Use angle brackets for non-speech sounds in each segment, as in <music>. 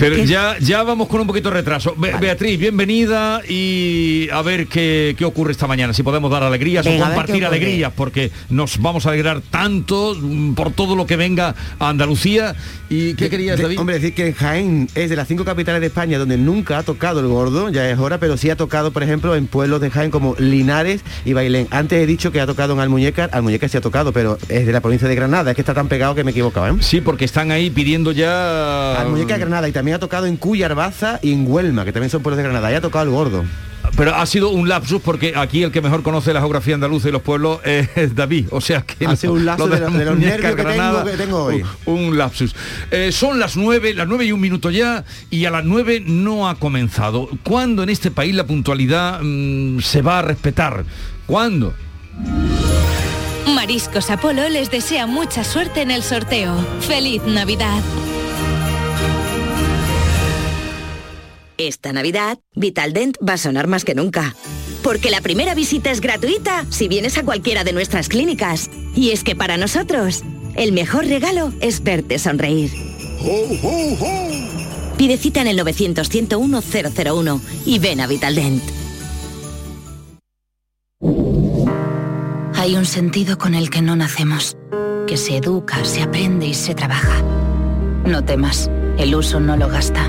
Pero ya, ya vamos con un poquito de retraso. Beatriz, bienvenida y a ver qué, qué, ocurre esta mañana. Si podemos dar alegrías o compartir alegrías, porque nos vamos a alegrar tanto mm, por todo lo que venga a Andalucía. ¿Y qué querías, David? hombre, decir que Jaén es de las cinco capitales de España donde nunca ha tocado el gordo, ya es hora, pero sí ha tocado, por ejemplo, en pueblos de Jaén como Linares y Bailén. Antes he dicho que ha tocado en Almuñécar, Almuñécar sí ha tocado, pero es de la provincia de Granada, es que está tan pegado que me equivocaba. ¿eh? Sí, porque están ahí pidiendo ya... Almuñécar, Granada, y también ha tocado en Cuya, Arbaza y en Huelma, que también son pueblos de Granada, y ha tocado el gordo. Pero ha sido un lapsus porque aquí el que mejor conoce la geografía andaluza y los pueblos es David. O sea que ha sido un lapsus de, los nervios que, tengo, hoy. Un, lapsus. Eh, son las nueve, las nueve y un minuto ya, y a las nueve no ha comenzado. ¿Cuándo en este país la puntualidad mm, se va a respetar? ¿Cuándo? Mariscos Apolo les desea mucha suerte en el sorteo. ¡Feliz Navidad! Esta Navidad, Vitaldent va a sonar más que nunca. Porque la primera visita es gratuita si vienes a cualquiera de nuestras clínicas. Y es que para nosotros, el mejor regalo es verte sonreír. Pide cita en el 900-101-001 y ven a Vitaldent. Hay un sentido con el que no nacemos, que se educa, se aprende y se trabaja. No temas, el uso no lo gasta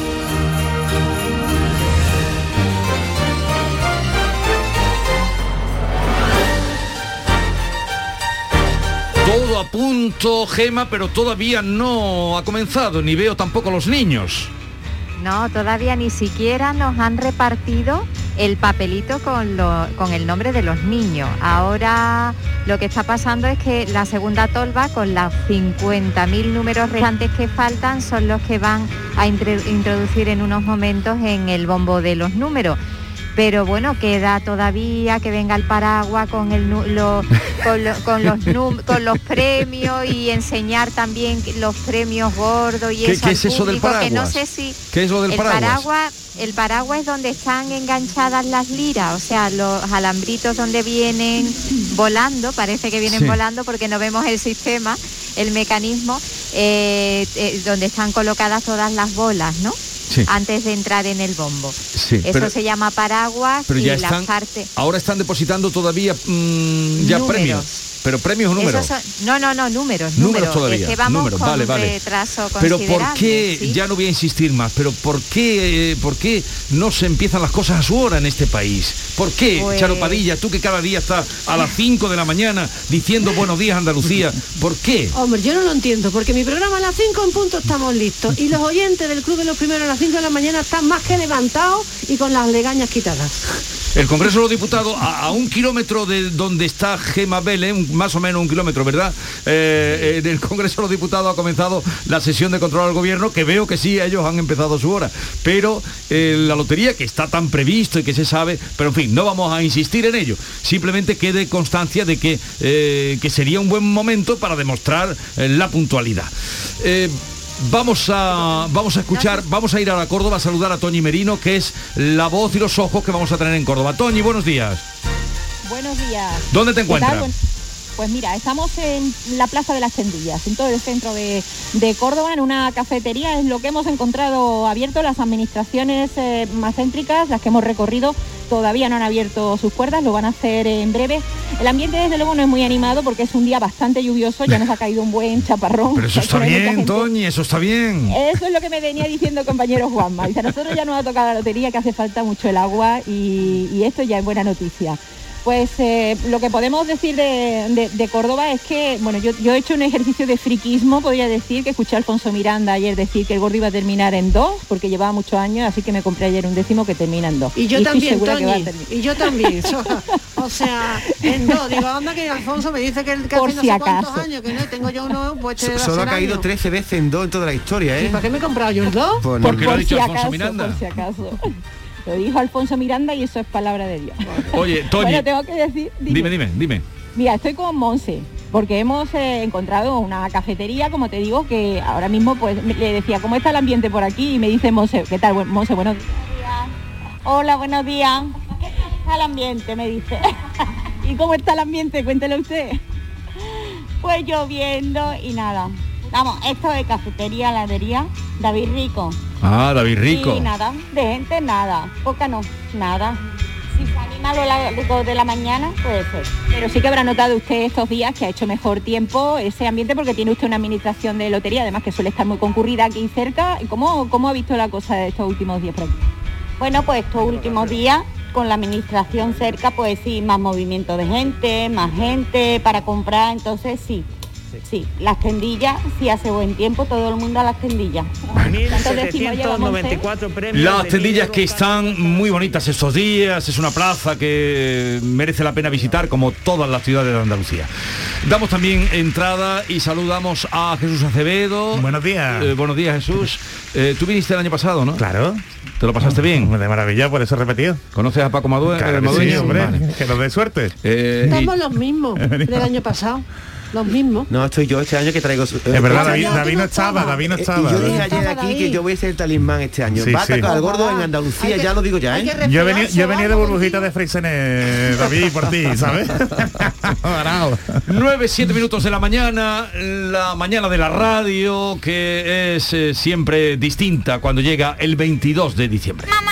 A punto, Gema, pero todavía no ha comenzado, ni veo tampoco los niños. No, todavía ni siquiera nos han repartido el papelito con, con, el nombre de los niños. Ahora lo que está pasando es que la segunda tolva con las 50.000 números restantes que faltan son los que van a introducir en unos momentos en el bombo de los números pero bueno, queda todavía que venga el paraguas con, el, con, los, con los premios y enseñar también los premios gordos y eso ¿Qué es eso del paraguas? no sé si ¿Qué es lo del el paraguas? El paraguas es donde están enganchadas las liras, o sea, los alambritos donde vienen volando, parece que vienen volando porque no vemos el sistema, el mecanismo, eh, eh, donde están colocadas todas las bolas, ¿no? Antes de entrar en el bombo. Eso se llama paraguas y las partes. Ahora están depositando todavía mm, ya premios. ¿Pero premios o números? no, no, no, números. Números, todavía. que vamos números, vale, vale. Pero ¿por qué, ya no voy a insistir más, pero ¿por qué, por qué no se empiezan las cosas a su hora en este país? ¿Por qué, Charopadilla, Charo Padilla, tú que cada día estás a las 5 de la mañana diciendo buenos días Andalucía, ¿por qué? Hombre, yo no lo entiendo, porque mi programa a las 5 en punto estamos listos y los oyentes del Club de los Primeros a las 5 de la mañana están más que levantados y con las legañas quitadas. El Congreso de los Diputados, a, un kilómetro de donde está Gema Vélez, más o menos un kilómetro, ¿verdad? Eh, en el Congreso de los Diputados ha comenzado la sesión de control al gobierno, que veo que sí, ellos han empezado su hora. Pero eh, la lotería, que está tan previsto y que se sabe, pero en fin, no vamos a insistir en ello. Simplemente quede constancia de que, eh, que sería un buen momento para demostrar la puntualidad. Vamos a, vamos a escuchar, vamos a ir a la Córdoba a saludar a Toñi Merino, que es la voz y los ojos que vamos a tener en Córdoba. Toñi, buenos días. Buenos días. ¿Dónde te encuentras? Pues mira, estamos en la Plaza de las Tendillas, en todo el centro de, Córdoba, en una cafetería. Es lo que hemos encontrado abierto. Las administraciones eh, más céntricas, las que hemos recorrido, todavía no han abierto sus puertas, lo van a hacer en breve. El ambiente desde luego no es muy animado porque es un día bastante lluvioso, ya nos ha caído un buen <laughs> chaparrón. Pero eso está bien, Toñi, eso está bien. Eso es lo que me venía diciendo el compañero Juanma. Dice, a nosotros ya nos ha tocado la lotería que hace falta mucho el agua y esto ya es buena noticia. Pues eh, lo que podemos decir de, Córdoba es que, bueno, yo, he hecho un ejercicio de friquismo, podría decir, que escuché a Alfonso Miranda ayer decir que el gordo iba a terminar en dos, porque llevaba muchos años, así que me compré ayer un décimo que termina en dos. Y yo también, Toñi, y yo también. <laughs> o sea, en dos. Digo, anda que Alfonso me dice que, que Por hace si no acaso. años, que no tengo yo uno, pues Solo ha caído 13 veces en dos en toda la historia, ¿eh? ¿Y para qué me he comprado yo el dos? Pues porque lo ha dicho Alfonso Miranda. Por si acaso. <laughs> Lo dijo Alfonso Miranda y eso es palabra de Dios. Oye, <laughs> Toñi, Bueno, tengo que decir... dime, dime, dime. Mira, estoy con Monse, porque hemos eh, encontrado una cafetería, como te digo, que ahora mismo pues me- le decía, ¿cómo está el ambiente por aquí? Y me dice Monse, ¿qué tal, Monse? Buenos días. Hola, buenos días. ¿Qué tal está el ambiente? Me dice. <laughs> ¿Y cómo está el ambiente? Cuéntelo usted. Pues lloviendo y nada. Vamos, esto de cafetería, heladería, David Rico. Ah, David Rico. Y nada, de gente nada, poca no, nada. Si se anima lo largo de la mañana, puede ser. Pero sí que habrá notado usted estos días que ha hecho mejor tiempo ese ambiente porque tiene usted una administración de lotería, además que suele estar muy concurrida aquí cerca. ¿Cómo, cómo ha visto la cosa de estos últimos días por aquí? Bueno, pues estos últimos días con la administración cerca, pues sí, más movimiento de gente, más gente para comprar, entonces sí. Sí, las tendillas, si hace buen tiempo, todo el mundo a las tendillas. ¿Cuántos décimos llevamos? 794 premios. Las tendillas que están muy bonitas estos días, es una plaza que merece la pena visitar como todas las ciudades de Andalucía. Damos también entrada y saludamos a Jesús Acevedo. Buenos días. Eh, buenos días Jesús. Eh, Tú viniste el año pasado, ¿no? Claro. ¿Te lo pasaste bien? De maravilla, por eso he repetido. ¿Conoces a Paco Madue- Claro eh, sí, hombre, Vale. que nos dé suerte. Eh, y- Estamos los mismos <laughs> del año pasado. Los mismos. No, estoy yo este año que traigo... su- Es verdad, David, año- David no estaba, David no Eh, estaba. Y yo dije ayer aquí que yo voy a ser el talismán este año. Sí, Va a sí. atacar al gordo en. Andalucía, que- ya lo digo ya, ¿eh? Yo venía, yo venía de burbujita de Freixenet, David, por ti, ¿sabes? Varao. 9, 7 minutos de la mañana, la mañana de la radio, que es eh, siempre distinta cuando llega el 22 de diciembre. Mamá,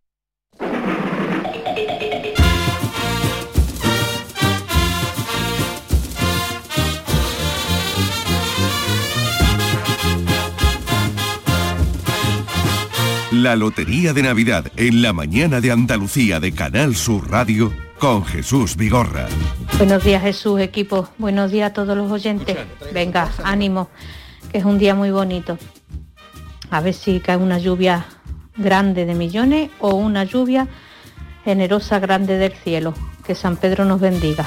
La Lotería de Navidad en la mañana de Andalucía de Canal Sur Radio con Jesús Vigorra. Buenos días Jesús, equipo. Buenos días a todos los oyentes. Venga, ánimo, que es un día muy bonito. A ver si cae una lluvia grande de millones o una lluvia generosa grande del cielo. Que San Pedro nos bendiga.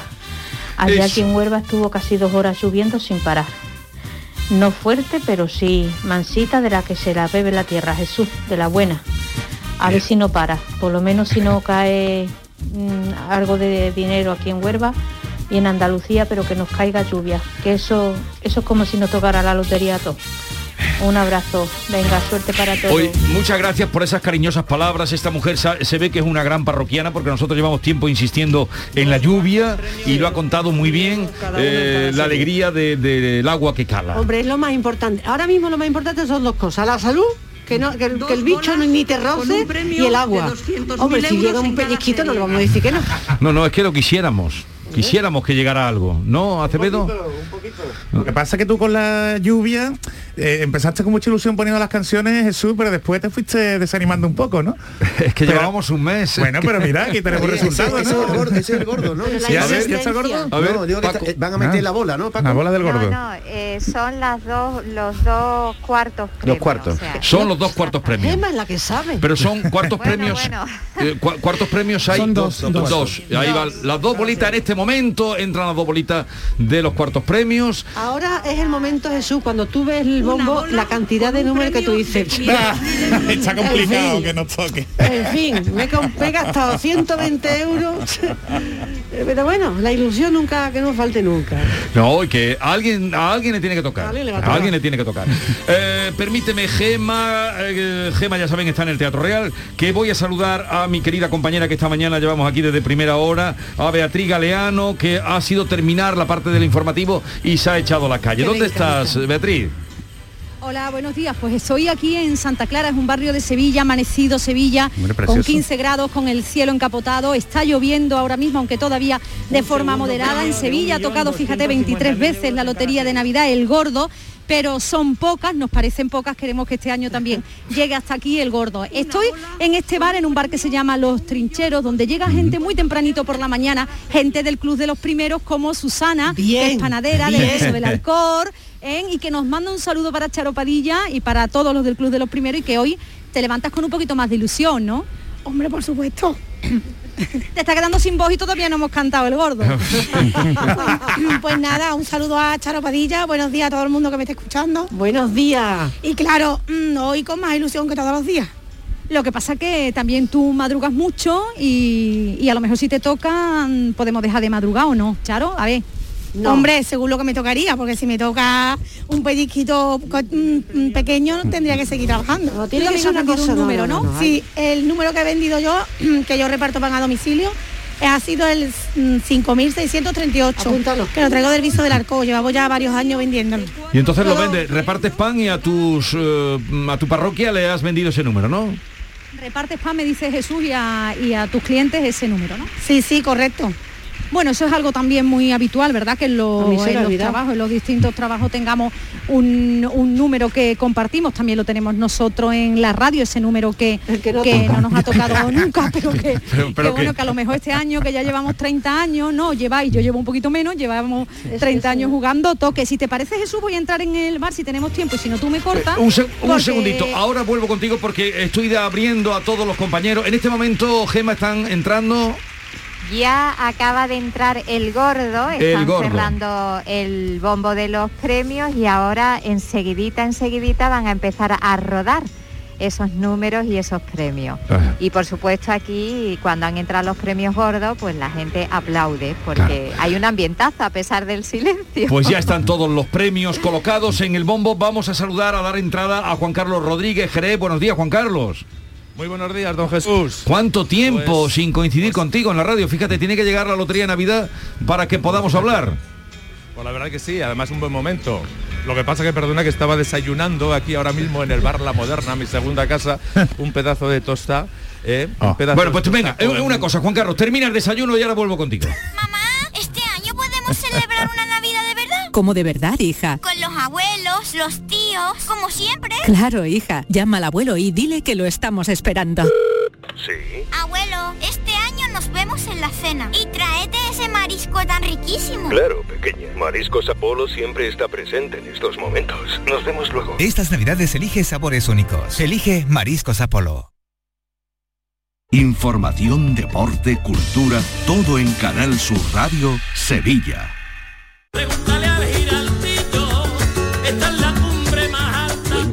Allá Eso. aquí en Huelva estuvo casi dos horas lloviendo sin parar. No fuerte, pero sí mansita de la que se la bebe la tierra, Jesús, de la buena. A ver si no para. Por lo menos si no cae mm, algo de dinero aquí en Huelva y en Andalucía, pero que nos caiga lluvia. Que eso, eso es como si nos tocara la lotería a todos. Un abrazo. Venga, suerte para todos. Hoy, muchas gracias por esas cariñosas palabras. Esta mujer se ve que es una gran parroquiana porque nosotros llevamos tiempo insistiendo en la lluvia y lo ha contado muy bien eh, la alegría de- del agua que cala. Hombre, es lo más importante. Ahora mismo lo más importante son dos cosas. La salud, que, no, que, el- que el bicho no, ni te roce, y el agua. Hombre, si llega un pellizquito no le vamos a decir que no. No, no, es que lo quisiéramos. Quisiéramos que llegara algo. ¿No, Acevedo? Lo que pasa es que tú con la lluvia eh, empezaste con mucha ilusión poniendo las canciones, Jesús, pero después te fuiste desanimando un poco, ¿no? Es que Pero- llevábamos un mes. Bueno, pero mira, aquí tenemos <laughs> resultados, ese es el gordo, ese es el gordo, ¿no? <laughs> ¿Ya, está el gordo? A ver, No, digo que Paco. está- eh, van a meter Ah. la bola, ¿no, Paco? La bola del gordo. No, no, eh, son las dos, los dos cuartos. premios, cuartos. o sea, Son los dos cuartos premios. Gemma es la que sabe. Pero son cuartos Bueno, premios. bueno. eh, cua- cuartos premios hay Son dos, dos. dos. Ahí van las dos bolitas en este momento. Entran las dos bolitas de los cuartos premios. Ahora es el momento, Jesús, cuando tú ves el bombo, la cantidad de números que tú dices. <laughs> Está complicado En fin. que nos toque. En fin, me, he gastado 120 euros. <laughs> Pero bueno, la ilusión nunca, que no falte nunca. No, y que a alguien, a alguien le tiene que tocar. A alguien le va a A tocar. alguien le tiene que tocar. <laughs> Eh, permíteme, Gema, eh, Gema ya saben, está en el Teatro Real, que voy a saludar a mi querida compañera que esta mañana llevamos aquí desde primera hora, a Beatriz Galeano, que ha sido terminar la parte del informativo y se ha echado a la calle. Qué ¿Dónde estás, Beatriz? Hola, buenos días. Pues estoy aquí en Santa Clara, es un barrio de Sevilla, amanecido Sevilla, con precioso. 15 grados, con el cielo encapotado. Está lloviendo ahora mismo, aunque todavía de forma moderada. En Sevilla ha tocado, fíjate, 23 veces la lotería de Navidad, el gordo. Pero son pocas, nos parecen pocas, queremos que este año también llegue hasta aquí el gordo. Estoy en este bar, en un bar que se llama Los Trincheros, donde llega gente muy tempranito por la mañana, gente del Club de los Primeros como Susana, que es panadera bien. Beso del <laughs> Alcor, ¿eh? y que nos manda un saludo para Charo Padilla y para todos los del Club de los Primeros y que hoy te levantas con un poquito más de ilusión, ¿no? Hombre, por supuesto. Te está quedando sin voz y todavía no hemos cantado el gordo. <laughs> pues nada, un saludo a Charo Padilla, buenos días a todo el mundo que me esté escuchando. Buenos días. Y claro, mm, hoy con más ilusión que todos los días. Lo que pasa que también tú madrugas mucho y, y a lo mejor si te toca mm, podemos dejar de madrugar o no. Charo, a ver. Hombre, según lo que me tocaría, porque si me toca un pellizquito mm, mm, pequeño, tendría que seguir trabajando. No, tiene que ser una cosa, un número, no, ¿no? no, no, sí, el número que he vendido yo, <clears throat> que yo reparto pan a domicilio, eh, ha sido el mm, 5.638. Apúntalo. Que lo traigo del viso del arco, llevamos ya varios años vendiéndolo. Y entonces lo vendes, repartes pan y a tus eh, a tu parroquia le has vendido ese número, ¿no? Repartes pan, me dice Jesús, y a, y a tus clientes ese número, ¿no? Sí, sí, correcto. Bueno, eso es algo también muy habitual, ¿verdad? Que en, los- en trabajos, en los distintos trabajos tengamos un, un número que compartimos, también lo tenemos nosotros en la radio, ese número que, que, no, nos ha tocado <laughs> nunca, pero que, <laughs> Pero- pero que bueno, que- que a lo mejor este año, que ya llevamos 30 años, no, lleváis, yo llevo un poquito menos, llevamos 30 años jugando toque. Si te parece Jesús, voy a entrar en el bar si tenemos tiempo y si no tú me cortas. Un, seg- un segundito, ahora vuelvo contigo porque estoy abriendo a todos los compañeros. En este momento, Gema, están entrando. Ya acaba de entrar el gordo, El están gordo. cerrando el bombo de los premios y ahora enseguidita, enseguidita van a empezar a rodar esos números y esos premios. Ajá. Y por supuesto aquí cuando han entrado los premios gordos, pues la gente aplaude porque hay un ambientazo a pesar del silencio. Pues ya están todos los premios colocados en el bombo. Vamos a saludar, a dar entrada a Juan Carlos Rodríguez Jerez. Buenos días, Juan Carlos. Muy buenos días, don Jesús. ¿Cuánto tiempo Pues- sin coincidir contigo en la radio? Fíjate, tiene que llegar la Lotería de Navidad para que podamos hablar. Pues la verdad que sí, además un buen momento. Lo que pasa que perdona que estaba desayunando aquí ahora mismo en el bar La Moderna, mi segunda casa, <laughs> un pedazo de tosta. eh, un pedazo Ah. Bueno, de pues tosta venga, con- una cosa, Juan Carlos, termina el desayuno y ahora vuelvo contigo. ¿Este año podemos celebrar una Navidad de? Como de verdad, hija. Con los abuelos, los tíos, como siempre. Claro, hija. Llama al abuelo y dile que lo estamos esperando. Sí. Abuelo, este año nos vemos en la cena. Y tráete ese marisco tan riquísimo. Claro, pequeña. Mariscos Apolo siempre está presente en estos momentos. Nos vemos luego. Estas navidades elige sabores únicos. Elige Mariscos Apolo. Información, deporte, cultura, todo en Canal Sur Radio, Sevilla.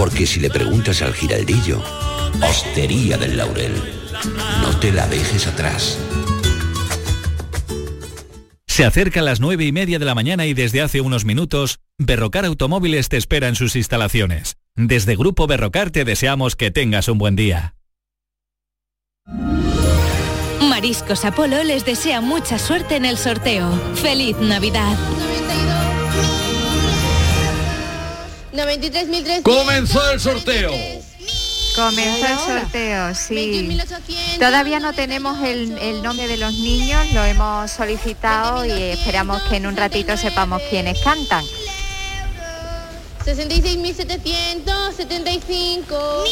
Porque si le preguntas al giraldillo, Hostería del Laurel, no te la dejes atrás. Se acerca a las nueve y media de la mañana y desde hace unos minutos, Berrocar Automóviles te espera en sus instalaciones. Desde Grupo Berrocar te deseamos que tengas un buen día. Mariscos Apolo les desea mucha suerte en el sorteo. ¡Feliz Navidad! 93.300. Comenzó el sorteo. Comenzó el sorteo, sí. Todavía no tenemos el, el nombre de los niños, lo hemos solicitado y esperamos que en un ratito sepamos quiénes cantan. 66.775.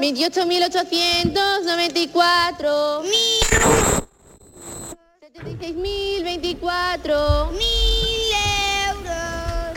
28.894. 76.024.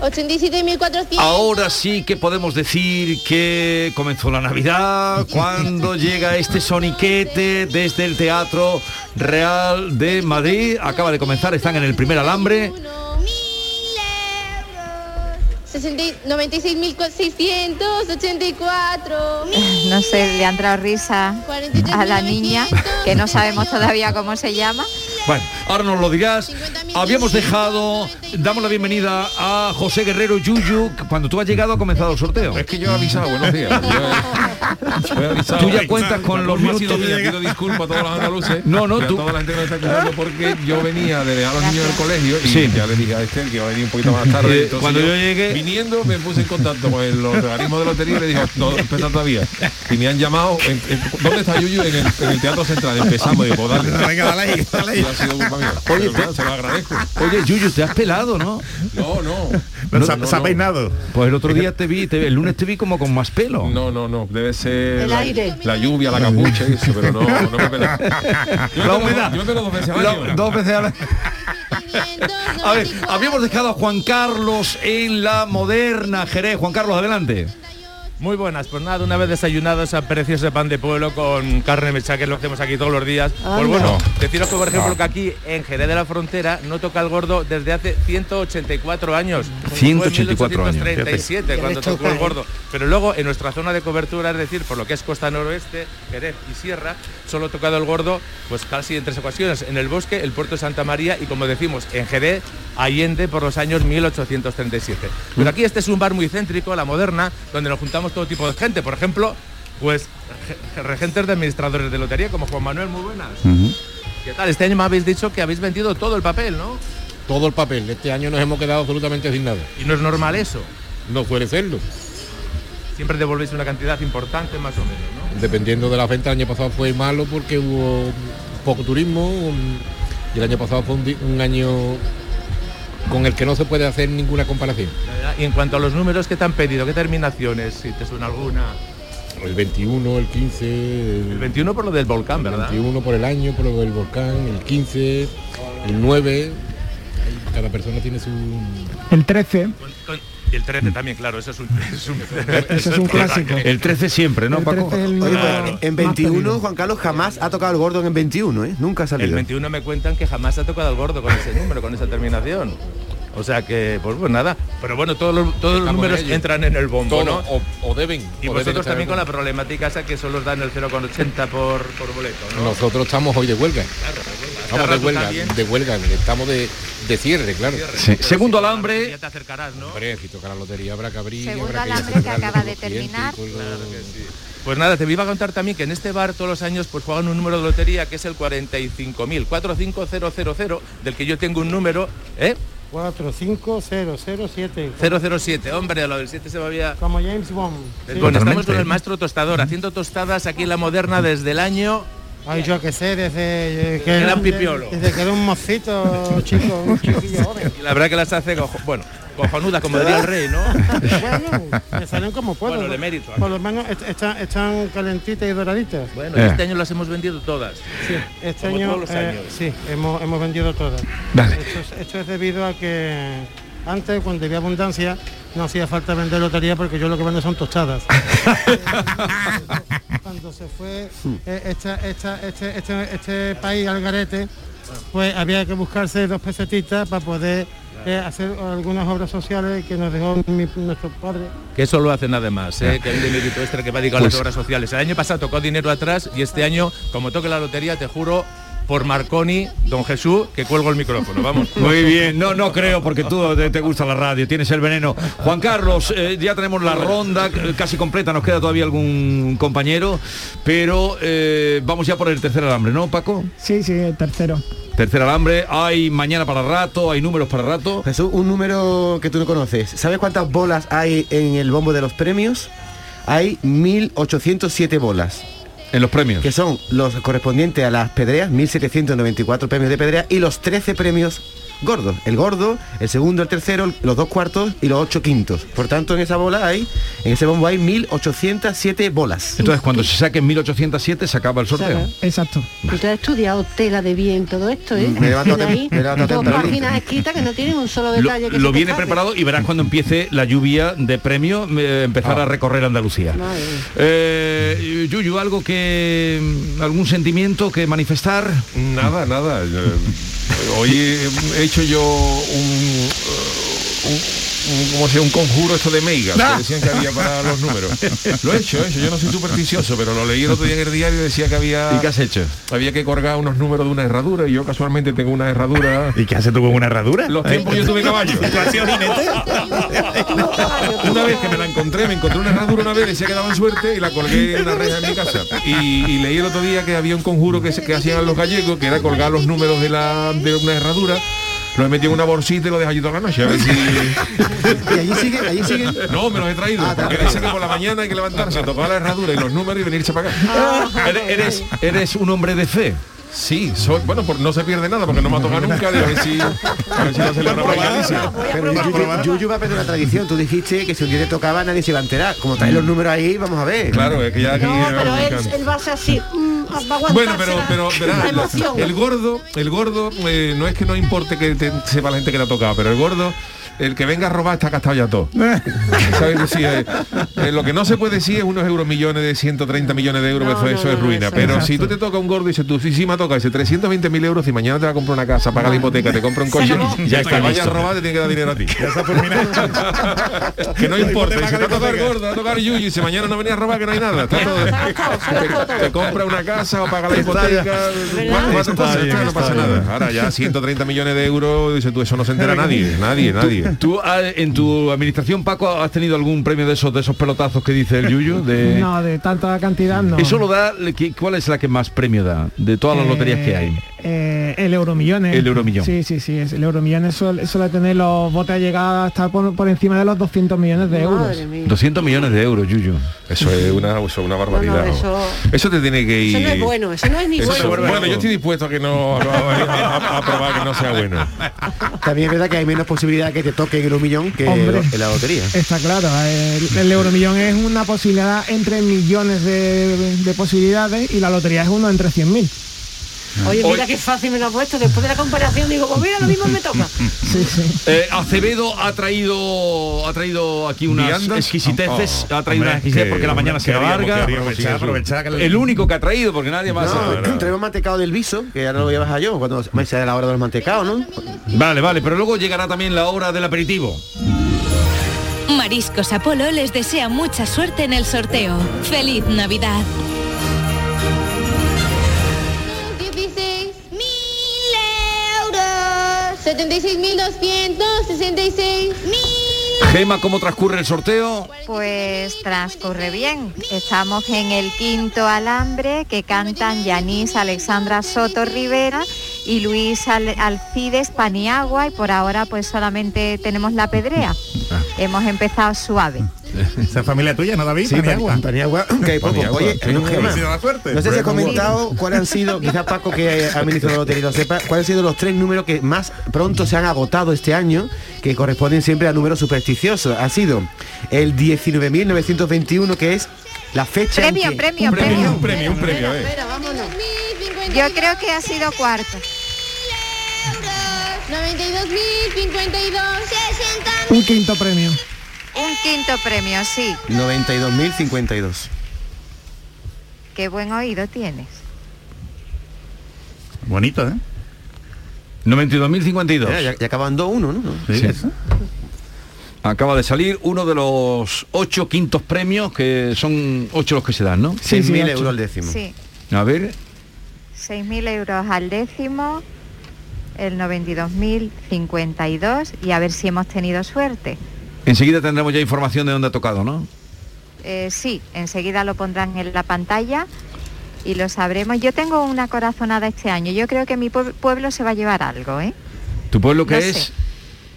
87.400. Ahora sí que podemos decir que comenzó la Navidad <laughs> cuando llega este soniquete desde el Teatro Real de Madrid. Acaba de comenzar, están en el primer alambre. 96.684. No sé, le han dado risa a la niña, que no sabemos todavía cómo se llama. Bueno, ahora nos lo dirás. Habíamos dejado, damos la bienvenida a José Guerrero Yuyu. Cuando tú has llegado ha comenzado el sorteo. Es que yo he avisado, buenos días. Yo he- yo he avisado. Tú ya cuentas con los ha minutos. Pido disculpas a todos los andaluces. No, no, tú- toda la gente que me está escuchando porque yo venía de dejar a los niños del colegio y Sí. ya le dije a este que iba a venir un poquito más tarde. Eh, Entonces cuando yo llegué- Viniendo me puse en contacto con el organismo de lotería y le dije, no empezar todavía. Y me han llamado, en- en- ¿dónde está Yuyu? En el, en el Teatro Central. Empezamos, digo, pues dale. Venga, dale ahí, dale ahí. Y ha sido culpa mía. Oye, Pero te- se lo agradezco. Oye, Yuyu, te has pelado, ¿no? No, no. Pero No, se, no, se ha no. peinado. Pues el otro día te vi, te- el lunes te vi como con más pelo. No, no, no, debe ser El la, aire. la lluvia, la capucha y eso, pero no, no me <laughs> pela. Yo me La humedad. Yo me pelo dos veces al La- año. dos veces al año. A ver, habíamos dejado a Juan Carlos en la moderna Jerez. Juan Carlos, adelante. Muy buenas, pues nada, una vez desayunado ese precioso pan de pueblo con carne mecha, que es lo que hacemos aquí todos los días. Anda. Pues bueno, No. deciros que por ejemplo Ah. que aquí en Jerez de la Frontera no toca el gordo desde hace 184 años. 184 años, 37 fíjate. cuando tocó el toca, gordo. Pero luego en nuestra zona de cobertura, es decir, por lo que es costa noroeste, Jerez y Sierra, solo ha tocado el gordo pues casi en tres ocasiones. En el bosque, el puerto de Santa María y como decimos, en Jerez, Allende por los años 1837. Pero aquí este es un bar muy céntrico, la moderna, donde nos juntamos todo tipo de gente. Por ejemplo, pues ge- regentes de administradores de lotería como Juan Manuel, muy buenas. ¿Qué tal? Este año me habéis dicho que habéis vendido todo el papel, ¿no? todo el papel. Este año nos hemos quedado absolutamente sin nada. Y no es normal eso. No suele serlo. Siempre devolvéis una cantidad importante más o menos, ¿no? Dependiendo de la venta, el año pasado fue malo porque hubo poco turismo y el año pasado fue un año con el que no se puede hacer ninguna comparación. Y en cuanto a los números que te han pedido, ¿qué terminaciones? Si te suena alguna. El 21, el 15, El 21 por lo del volcán, ¿verdad? 21 por el año, por lo del volcán, el 15, el 9. Cada persona tiene su... El 13. Con- Y el 13 también, claro, eso es un... <laughs> Es un, Ese es un clásico. El 13 siempre, ¿no, El Paco? 13 es el Oye, pues, en más 21, pedido. Juan Carlos jamás ha tocado el gordo en 21, ¿eh? Nunca ha El salido. 21 me cuentan que jamás ha tocado el gordo con ese número, con esa terminación. O sea que, pues, pues nada. Pero bueno, todos los, todos los Estamos números en entran en el bombo, Todo, ¿no? o, o deben. Y o vosotros también con la problemática esa que solo os dan el 0,80 por, por boleto, ¿no? Nosotros estamos hoy de huelga. Estamos de huelga, también. de huelga, estamos de, de cierre, claro. Sí. Segundo alambre. Ya te acercarás, ¿no? Hombre, si toca la lotería habrá que abrir. Segundo habrá que alambre que acaba de los terminar. los- Pues nada, te iba a contar también que en este bar todos los años pues juegan un número de lotería que es el 45.000, 45000, del que yo tengo un número, ¿eh? 45007. 007, hombre, lo del 7 se me había... Como James Bond. Sí. Bueno, estamos con el maestro tostador, haciendo tostadas aquí en La Moderna desde el año... Ay, yo qué sé, desde que Era un pipiolo. Desde que era un mocito chico, un chiquillo joven. Y la verdad que las hace, cojo- bueno, cojonudas, como diría el rey, ¿no? <laughs> Bueno, me salen como puedo. Bueno, de mérito. Por lo menos est- están, están calentitas y doraditas. Bueno, este año las hemos vendido todas. Sí, este Como año, todos los eh, sí, hemos, hemos vendido todas. Vale. Esto es, esto es debido a que antes, cuando había abundancia, no hacía falta vender lotería porque yo lo que vendo son tostadas. <laughs> cuando se fue eh, esta- esta- este, este- este país al garete, pues había que buscarse dos pesetitas para poder eh, hacer algunas obras sociales que nos dejó mi- nuestro padre. Que eso lo hacen además, ¿eh? que hay un dinerito extra que va a Pues- las obras sociales. El año pasado tocó dinero atrás y este año, como toque la lotería, te juro, por Marconi, don Jesús, que cuelgo el micrófono, vamos. Muy bien, no, no creo, porque tú te, te gusta la radio, tienes el veneno. Juan Carlos, eh, ya tenemos la ronda eh, casi completa, nos queda todavía algún compañero, pero eh, vamos ya por el tercer alambre, ¿no, Paco? Sí, sí, el tercero. Tercer alambre, hay mañana para rato, hay números para rato. Jesús, un número que tú no conoces. ¿Sabes cuántas bolas hay en el bombo de los premios? Hay 1.807 bolas. En los premios. Que son los correspondientes a las pedreas, 1.794 premios de pedrea y los 13 premios gordos. El gordo, el segundo, el tercero, los dos cuartos y los ocho quintos. Por tanto, en esa bola hay, en ese bombo hay 1807 bolas. Entonces, cuando se saquen 1807 se acaba el sorteo. Exacto. Tú has estudiado tela de bien todo esto, ¿eh? Me levantado Tiene tem- ahí me dos tempranito. páginas escritas que no tienen un solo Lo, detalle que lo te viene escape. preparado y verás cuando empiece la lluvia de premios eh, empezar a recorrer Andalucía. Eh, Yuyu, algo que algún sentimiento que manifestar. Nada, nada. Yo- <laughs> Hoy he hecho yo un, uh, un, un- ¿cómo se llama? un conjuro esto de meigas que decían que había para los números. Lo he hecho, he hecho. Yo no soy supersticioso, pero lo leí el otro día en el diario y decía que había. ¿Y qué has hecho? Había que colgar unos números de una herradura y yo casualmente tengo una herradura. ¿Y qué hace tú con una herradura? Los tiempos yo tuve caballo. <laughs> Una vez que me la encontré, me encontré una herradura una vez, decía que daban suerte y la colgué en una reja en mi casa. Y, y leí el otro día que había un conjuro que, se- que hacían los gallegos, que era colgar los números de, la, de una herradura. Lo metí en una bolsita y lo dejé allí toda la noche. A ver si... <laughs> ¿Y allí siguen? ¿Allí siguen? No, me los he traído. porque dice que por la mañana hay que levantarse, tocar la herradura y los números y venirse para acá. Eres, eres, eres un hombre de fe. Sí, soy, bueno, por, no se pierde nada porque no me ha tocado nunca. digo, A ver si, a ver si lo celebramos en Galicia. Pero va a perder una tradición. Tú dijiste que si un día te tocaba nadie se iba a enterar. Como traes los números ahí, vamos a ver. Claro, es que ya aquí... No, pero él, va a ser así. mm, va a aguantarse Bueno, pero, la- pero verá, la la- el gordo, el gordo, eh, no es que no importe que te- sepa la gente que le ha tocado, pero el gordo, el que venga a robar está gastado ya todo. <laughs> Eh, eh, lo que no se puede decir es unos euros millones de 130 millones de euros, eso, eso es ruina. pero si tú te toca un gordo y dices tú, sí, sí me ha tocado, dice 320 mil euros y mañana te va a comprar una casa, paga la hipoteca, te compra un coche, <laughs> Ya ya está que vaya a robar te tiene que dar dinero a ti. <laughs> que no importa, dice, te va a tocar gordo, te va a tocar Yuyu, y dice mañana no venía a robar que no hay nada. Está todo- te, te compra una casa o paga la hipoteca, no pasa nada. Ahora ya 130 millones de euros, dice tú, eso no se entera nadie, nadie, nadie. ¿Tú en tu administración, Paco, has tenido algún premio de esos de esos pelotazos que dice el Yuyu? De... <laughs> No, de tanta cantidad no. Eso lo da, ¿qué- ¿cuál es la que más premio da de todas las Eh, loterías que hay? Eh, el euromillones. El euromillón. Sí, sí, sí. es- El euromillones suele, suele tener los botes a llegar a estar por, por encima de los 200 millones de euros. 200 millones de euros, Yuyu. Eso es una, eso es una barbaridad. No, no, eso- Eso te tiene que ir. Eso no es bueno, eso no es ni Eso bueno. es- bueno, yo estoy dispuesto a que no a, a- a- a probar que no sea bueno. También es verdad que hay menos posibilidad que te toque en millón que Hombre. en la lotería. Está claro, el, el euromillón es una posibilidad entre millones de, de posibilidades y la lotería es uno entre 100.000. Oye, mira qué fácil me lo ha puesto. Después de la comparación digo, pues mira, lo mismo me toca. <laughs> Sí, sí. Eh, Acevedo ha traído ha traído aquí unas ¿Viandas? exquisiteces, Oh, ha traído hombre, unas exquisiteces que- porque la mañana se alarga. El único que ha traído porque nadie más. No, traemos mantecado del viso, que ahora lo voy a bajar yo, cuando me sea la hora de los mantecados, ¿no? Vale, vale, pero luego llegará también la hora del aperitivo. Mariscos Apolo les desea mucha suerte en el sorteo. ¡Feliz Navidad! 76.266.000. Gema, ¿cómo transcurre el sorteo? Pues transcurre bien. Estamos en el quinto alambre que cantan Yanis Alexandra Soto Rivera y Luis Al Alcides Paniagua y por ahora pues solamente tenemos la pedrea. Ah. Hemos empezado suave. Esa familia tuya, ¿no, David? Sí, Paniagua. Paniagua, que hay poco. Oye, Sí, no, no sé si ha Prueba comentado cuáles han sido, <laughs> quizás Paco que ha administrado la lotería lo sepa, cuáles han sido los tres números que más pronto se han agotado este año, que corresponden siempre a números supersticiosos. Ha sido el 19.921, que es la fecha en Premio, que- premio, Un premio, premio. un premio, un premio, vámonos. Yo creo que ha sido cuarto. 92.052. 60. Un quinto premio. Un quinto premio, sí. 92.052. Qué buen oído tienes. Bonito, ¿eh? 92.052. Ya, ya, ya acaban 2-1, ¿no? Sí. Acaba de salir uno de los ocho quintos premios, que son ocho los que se dan, ¿no? Sí, sí, 6.000 ocho. euros al décimo. Sí. A ver, 6.000 euros al décimo, el 92.052 y a ver si hemos tenido suerte. Enseguida tendremos ya información de dónde ha tocado, ¿no? Eh, sí, enseguida lo pondrán en la pantalla y lo sabremos. Yo tengo una corazonada este año. Yo creo que mi pue- pueblo se va a llevar algo, ¿eh? ¿Tu pueblo que No es? sé.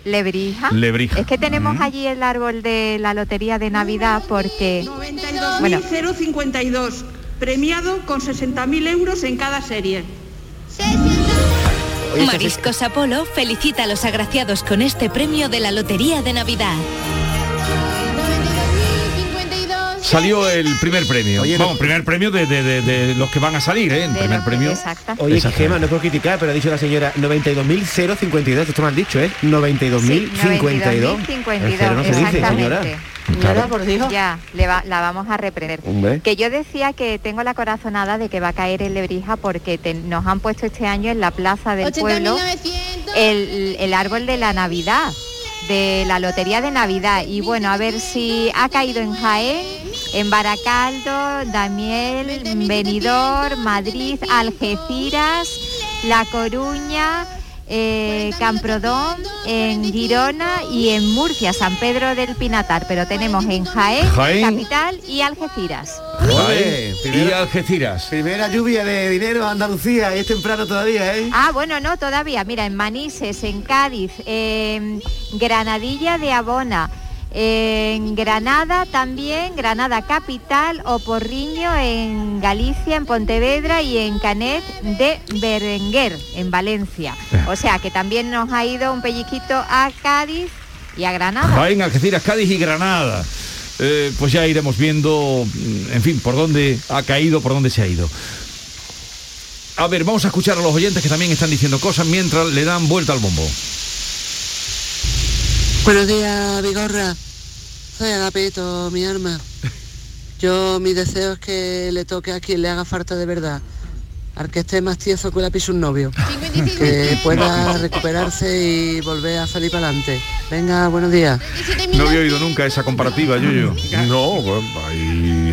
Lebrija. Lebrija. Es que tenemos allí el árbol de la lotería de Navidad porque... Bueno, 92.052, premiado con 60.000 euros en cada serie. Mariscos Apolo felicita a los agraciados con este premio de la Lotería de Navidad. Salió el primer premio. Vamos, primer premio de, de- de- de los que van a salir, ¿eh? El primer premio. Oye, Exacto. Gema, no puedo criticar, pero ha dicho la señora 92.052, esto me han dicho, ¿eh? 92.052. El cero no se dice, señora. Claro. Ya, le va- la vamos a reprender. Hombre. Que yo decía que tengo la corazonada de que va a caer en Lebrija porque te- nos han puesto este año en la plaza del pueblo el, el árbol de la Navidad, de la Lotería de Navidad. Y bueno, a ver si ha caído en Jaén, en Baracaldo, Damiel, Benidorm, Madrid, Algeciras, La Coruña, eh, Camprodón, en Girona y en Murcia, San Pedro del Pinatar. Pero tenemos en Jaén, Jaén. capital y Algeciras. Jaén y Algeciras. Primera lluvia de dinero a Andalucía y es temprano todavía, ¿eh? Ah, bueno, no, todavía. Mira, en Manises, en Cádiz, en Granadilla de Abona, en Granada también, Granada Capital, Oporriño en Galicia, en Pontevedra y en Canet de Berenguer, en Valencia. O sea que también nos ha ido un pellizquito a Cádiz y a Granada. Jaén, Algeciras, Cádiz y Granada. Eh, pues ya iremos viendo, mm, en fin, por dónde ha caído, por dónde se ha ido. A ver, vamos a escuchar a los oyentes que también están diciendo cosas mientras le dan vuelta al bombo. Buenos días, Vigorra. Soy Agapito, mi arma. Yo, mi deseo es que le toque a quien le haga falta de verdad. Al que esté más tieso que la pisa un novio. Que pueda recuperarse y volver a salir para adelante. Venga, buenos días. No había oído nunca esa comparativa, Yuyo. No, bueno, hay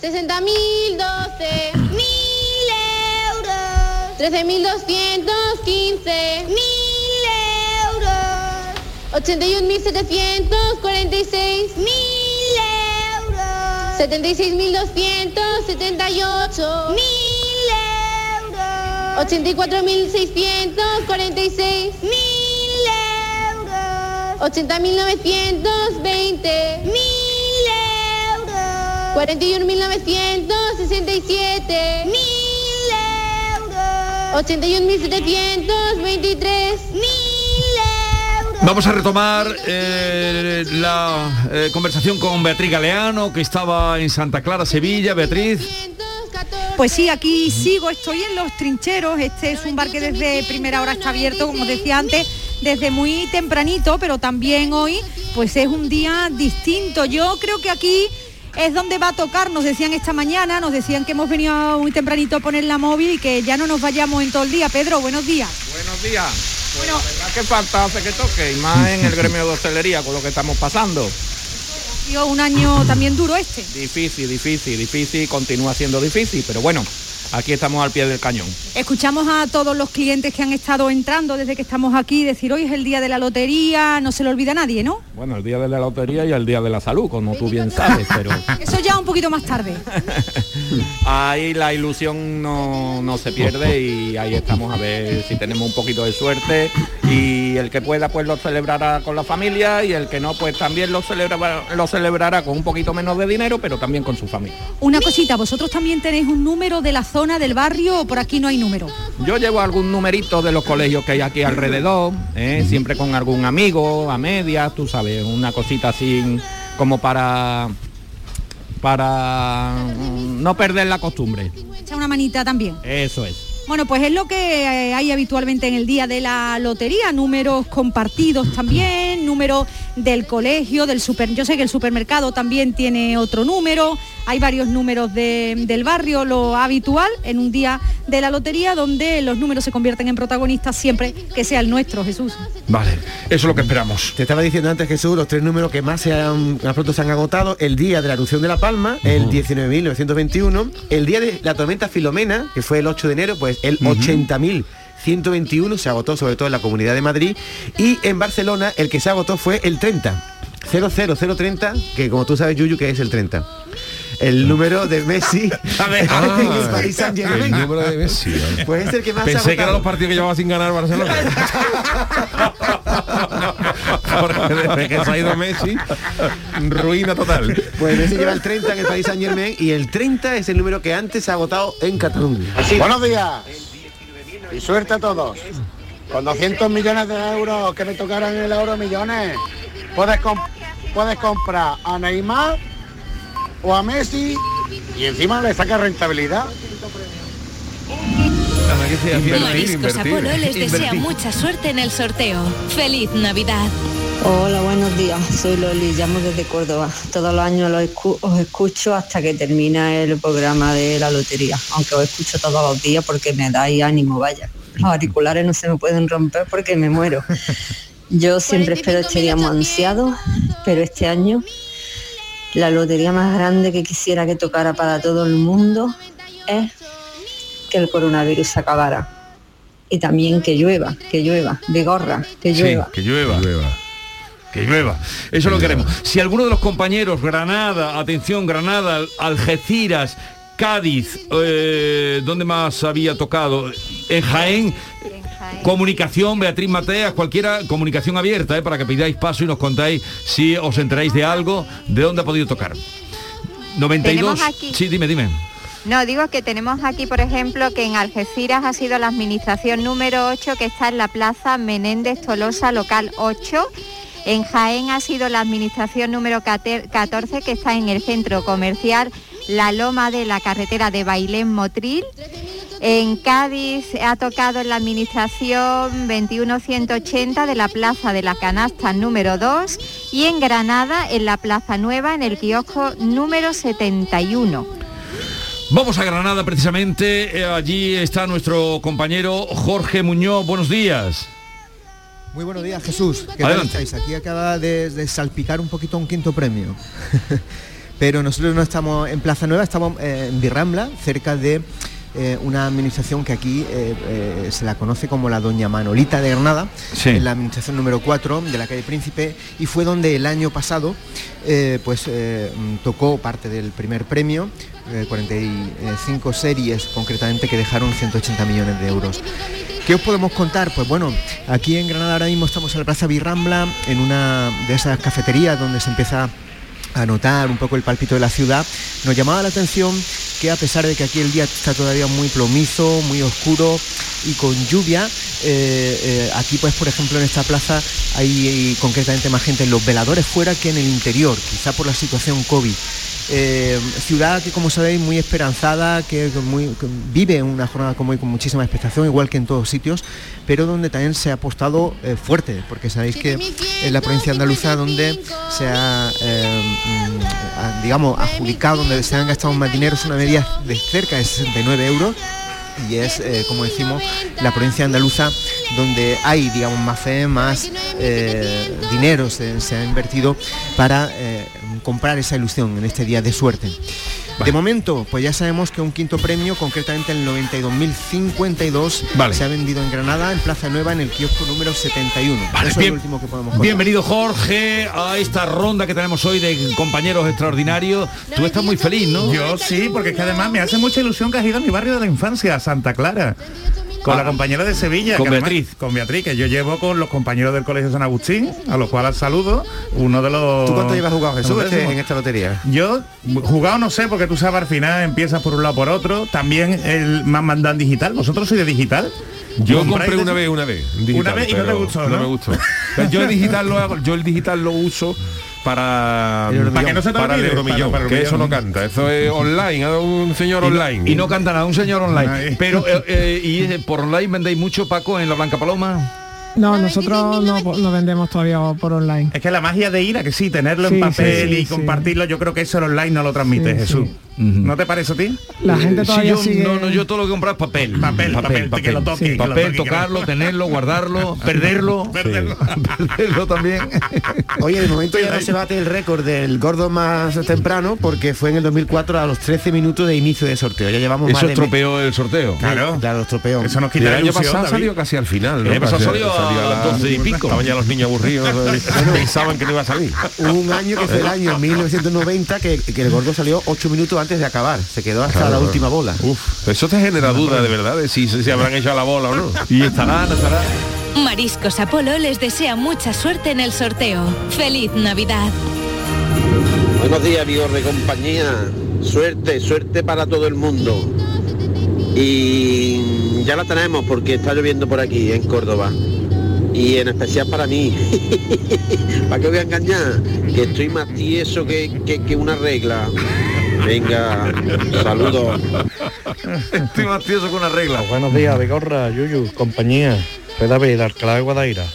60.012 mil euros. 13.215 mil euros. 81.746 mil euros. 76.278 mil euros. 84.646 mil euros. 80.920 mil euros. 41.967 mil euros. 81.723 mil euros. Vamos a retomar eh, la eh, conversación con Beatriz Galeano, que estaba en Santa Clara, Sevilla. Beatriz. Pues sí, aquí sigo, estoy en los trincheros. Este es un bar que desde primera hora está abierto, como decía antes, desde muy tempranito, pero también hoy, pues es un día distinto. Yo creo que aquí es donde va a tocar, nos decían esta mañana, nos decían que hemos venido muy tempranito a poner la móvil y que ya no nos vayamos en todo el día. Pedro, buenos días. Buenos días. Bueno, la verdad que falta hace que toque, y más en el gremio de hostelería con lo que estamos pasando. Ha sido un año también duro este. Difícil, difícil, difícil, continúa siendo difícil, pero bueno, aquí estamos al pie del cañón. Escuchamos a todos los clientes que han estado entrando desde que estamos aquí decir hoy es el día de la lotería, no se le olvida a nadie, ¿no? Bueno, el día de la lotería y el día de la salud, como tú bien sabes, pero <laughs> Eso ya un poquito más tarde. <laughs> ahí la ilusión no, no se pierde y ahí estamos a ver si tenemos un poquito de suerte y el que pueda pues lo celebrará con la familia y el que no pues también lo celebrará, lo celebrará con un poquito menos de dinero pero también con su familia. Una cosita, vosotros también tenéis un número de la zona del barrio o por aquí no hay número. Yo llevo algún numerito de los colegios que hay aquí alrededor, ¿eh? siempre con algún amigo, a medias, tú sabes, una cosita así como para para no perder la costumbre. Echa una manita también. Eso es. Bueno, pues es lo que eh, hay habitualmente en el día de la lotería, números compartidos también, número del colegio, del super, yo sé que el supermercado también tiene otro número, hay varios números de- del barrio, lo habitual en un día de la lotería donde los números se convierten en protagonistas siempre que sea el nuestro, Jesús. Vale, eso es lo que esperamos. Te estaba diciendo antes, Jesús, los tres números que más, se han, más pronto se han agotado. El día de la erupción de La Palma, el 19.921. El día de la tormenta Filomena, que fue el 8 de enero, pues el 80.000. 121, se agotó sobre todo en la Comunidad de Madrid. Y en Barcelona el que se agotó fue el 30. 00030, que como tú sabes, Yuyu, que es el 30. El número de Messi <laughs> <laughs> Ah, el Paris Saint-Germain. el número de Messi. ¿eh? Pues es el que más Pensé que eran los partidos que llevaba sin ganar Barcelona. <laughs> Porque desde que se ha ido Messi, ruina total. Pues Messi lleva el 30 en el Paris Saint Germain y el 30 es el número que antes se ha agotado en Cataluña. Buenos días. Y suerte a todos. Con 200 millones de euros que me tocaran el euro millones, puedes, com- puedes comprar a Neymar o a Messi y encima le saca rentabilidad. Mariscos Apolo les desea mucha suerte en el sorteo. ¡Feliz Navidad! Hola, buenos días. Soy Loli, llamo desde Córdoba. Todos los años lo escu- os escucho hasta que termina el programa de la lotería, aunque os escucho todos los días porque me dais ánimo, vaya. Los auriculares no se me pueden romper porque me muero. Yo siempre espero este día muy ansiado, pero este año la lotería más grande que quisiera que tocara para todo el mundo es que el coronavirus se acabara. Y también que llueva, que llueva, vigorra, que Sí, llueva. que llueva. Que llueva. Eso lo queremos. Si alguno de los compañeros, Granada, atención, Granada, Algeciras, Cádiz, eh, ¿dónde más había tocado? En Jaén, comunicación, Beatriz Mateas, cualquiera, comunicación abierta, eh, para que pidáis paso y nos contáis si os enteráis de algo, de dónde ha podido tocar. 92. Tenemos aquí- Sí, dime, dime. No, digo que tenemos aquí, por ejemplo, que en Algeciras ha sido la administración número 8 que está en la Plaza Menéndez Tolosa, local 8. En Jaén ha sido la administración número 14 que está en el centro comercial La Loma de la carretera de Bailén Motril. En Cádiz ha tocado en la administración 21180 de la Plaza de la Canasta número 2 y en Granada en la Plaza Nueva en el kiosco número 71. Vamos a Granada precisamente. eh, allí está nuestro compañero Jorge Muñoz. Buenos días. Muy buenos días, Jesús. ¿Qué tal estáis? Aquí acaba de, de salpicar un poquito un quinto premio. <laughs> Pero nosotros no estamos en Plaza Nueva, estamos eh, en Birrambla, cerca de eh, una administración que aquí eh, eh, se la conoce como la Doña Manolita de Granada, Sí. en la administración número 4 de la calle Príncipe, y fue donde el año pasado pues tocó parte del primer premio, eh, 45 series concretamente que dejaron 180 millones de euros. ¿Qué os podemos contar? Pues bueno, aquí en Granada ahora mismo estamos en la Plaza Birrambla, en una de esas cafeterías donde se empieza a notar un poco el palpito de la ciudad. Nos llamaba la atención que a pesar de que aquí el día está todavía muy plomizo, muy oscuro y con lluvia, eh, eh, aquí pues por ejemplo en esta plaza hay concretamente más gente en los veladores fuera que en el interior, quizá por la situación COVID. Eh, ciudad que como sabéis muy esperanzada, que, muy- que vive una jornada como hoy con muchísima expectación, igual que en todos sitios, pero donde también se ha apostado eh, fuerte, porque sabéis que en la provincia andaluza donde se ha, eh, ha, digamos, adjudicado, donde se han gastado más dinero, es una media de cerca de 69 euros. Y es, eh, como decimos, la provincia andaluza donde hay, digamos, más fe, más eh, dinero se, ha invertido para eh, comprar esa ilusión en este día de suerte. De momento, pues ya sabemos que un quinto premio, concretamente el 92.052, Vale. se ha vendido en Granada, en Plaza Nueva, en el kiosco número 71. Vale, Eso es lo último que podemos contar. Bienvenido Jorge a esta ronda que tenemos hoy de compañeros extraordinarios. Tú estás muy feliz, ¿no? Yo sí, porque es que además me hace mucha ilusión que has ido a mi barrio de la infancia, a Santa Clara. Con Ah. la compañera de Sevilla. Con además- Beatriz. con Beatriz, que yo llevo con los compañeros del Colegio San Agustín, a los cuales saludo. Uno de los... ¿Tú cuánto llevas jugado, Jesús, este- en esta lotería? Yo, jugado no sé, porque tú sabes, al final empiezas por un lado por otro. También el más mandan digital. ¿Vosotros sois de digital? Yo ¿Compráis compré una vez, una vez. digital, Una vez y no te gustó, ¿no? me gustó. Yo el digital lo hago, yo el digital lo uso para. Para que no se te para el olvide, euromillón, para- para el que eso no canta, eso es <laughs> online, a un señor Y no- online. Y no canta nada, un señor online. Pero, eh, <laughs> eh, ¿y por online vendéis mucho, Paco, en la Blanca Paloma? No, nosotros no, no vendemos todavía por online. Es que la magia de ir a que sí, tenerlo Sí, en papel sí, sí, y sí. compartirlo, yo creo que eso el online no lo transmite, Sí, Jesús. ¿No te parece a ti? La gente Sí, todavía yo, sigue... no, no, yo todo lo que he comprado es papel. Papel, papel, que lo toque, que lo Papel, toque, que lo- tocarlo, tenerlo, guardarlo, <laughs> perderlo. <laughs> Perderlo. <laughs> perderlo también. Oye, de momento ya no se bate el récord del gordo más temprano porque fue en el 2004 a los 13 minutos de inicio de sorteo. Ya llevamos más Eso de... estropeó el sorteo. Claro, claro, estropeó. Eso nos quita el la año pasado David. salió casi al final. El año pasado salió a las las 12 y pico. Estaban ya los niños aburridos, eh, pensaban que no iba a salir. Un año que fue el año 1990 que, que el gordo salió 8 minutos antes de acabar. Se quedó hasta Claro, la claro. última bola. Uf, eso te genera duda de verdad de si se habrán hecho a la bola o no. <laughs> Y estará, no estará. Mariscos Apolo les desea mucha suerte en el sorteo. ¡Feliz Navidad! Buenos días, Vigorre compañía. Suerte, suerte para todo el mundo. Y ya la tenemos porque está lloviendo por aquí, en Córdoba. Y en especial para mí. <laughs> ¿Para qué voy a engañar? Que estoy más tieso que, que- que una regla. Venga, saludos. Estoy más tieso que una regla. Buenos días, Vigorra, Yuyu, compañía. Soy David, de Alcalá de Guadaira.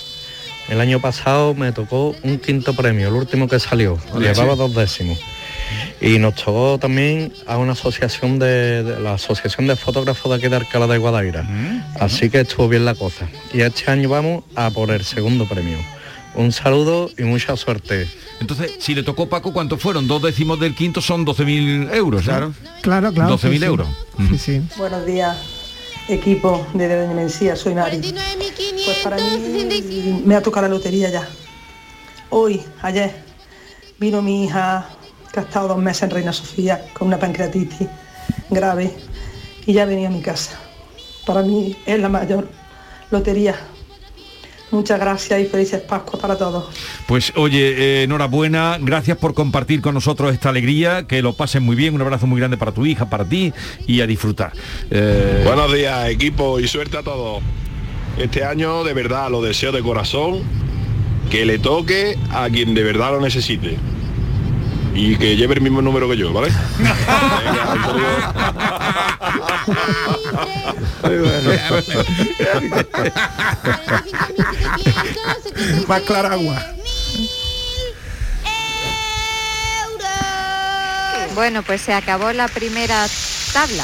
El año pasado me tocó un quinto premio, el último que salió. Ole, Llevaba sí. dos décimos. Y nos tocó también a una asociación de, de la Asociación de Fotógrafos de aquí de Alcalá de Guadaira. Así que estuvo bien la cosa. Y este año vamos a por el segundo premio. Un saludo y mucha suerte. Entonces, si le tocó Paco, ¿cuántos fueron? Dos décimos del quinto son 12.000 euros. Claro. Claro, claro. 12.000 sí, sí. euros. Sí, sí. Buenos días, equipo de Doña Mencía, soy Nari. Pues para mí me ha tocado la lotería ya. Hoy, ayer, vino mi hija que ha estado dos meses en Reina Sofía con una pancreatitis grave y ya venía a mi casa. Para mí es la mayor lotería. Muchas gracias y felices Pascuas para todos. Pues oye, eh, enhorabuena, gracias por compartir con nosotros esta alegría, que lo pasen muy bien, un abrazo muy grande para tu hija, para ti y a disfrutar. Eh, Buenos días, equipo, y suerte a todos. Este año, de verdad, lo deseo de corazón, que le toque a quien de verdad lo necesite. Y que lleve el mismo número que yo, ¿vale? <laughs> <laughs> Más clara agua. Bueno, pues se acabó la primera tabla.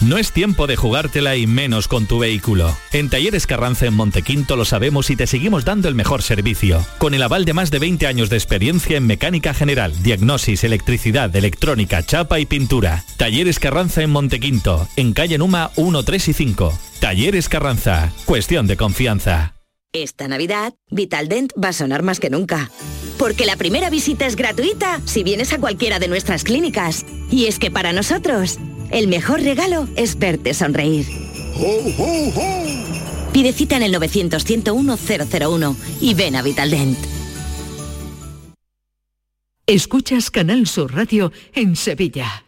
No es tiempo de jugártela y menos con tu vehículo. En Talleres Carranza en Montequinto lo sabemos y te seguimos dando el mejor servicio. Con el aval de más de 20 años de experiencia en mecánica general, diagnosis, electricidad, electrónica, chapa y pintura. Talleres Carranza en Montequinto, en calle Numa 1, 3 y 5. Talleres Carranza, cuestión de confianza. Esta Navidad, Vitaldent va a sonar más que nunca. Porque la primera visita es gratuita si vienes a cualquiera de nuestras clínicas. Y es que para nosotros, el mejor regalo es verte sonreír. Pide cita en el 900-101-001 y ven a Vitaldent. Escuchas Canal Sur Radio en Sevilla.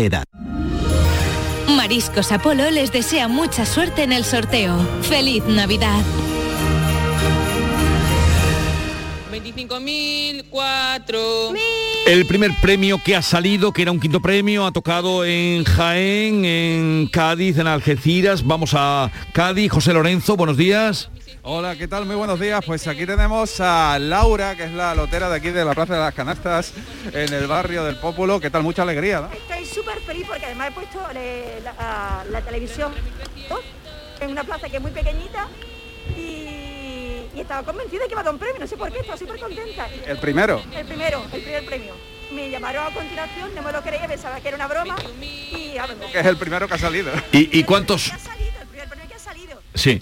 edad. Mariscos Apolo les desea mucha suerte en el sorteo. ¡Feliz Navidad! 25.004. El primer premio que ha salido, que era un quinto premio, ha tocado en Jaén, en Cádiz, en Algeciras. Vamos a Cádiz. José Lorenzo, buenos días. Hola, ¿qué tal? Muy buenos días. Pues aquí tenemos a Laura, que es la lotera de aquí de la Plaza de las Canastas, en el barrio del Pópulo. ¿Qué tal? Mucha alegría, ¿no? Estoy súper feliz porque además he puesto le- la, la televisión en una plaza que es muy pequeñita y, y estaba convencida de que iba a dar un premio, no sé por qué, estaba súper contenta. El primero. El primero, el primer premio. Me llamaron a continuación, no me lo creía, pensaba que era una broma y a ver, Que es el primero que ha salido. ¿Y, y cuántos? el primer premio que ha salido. Sí.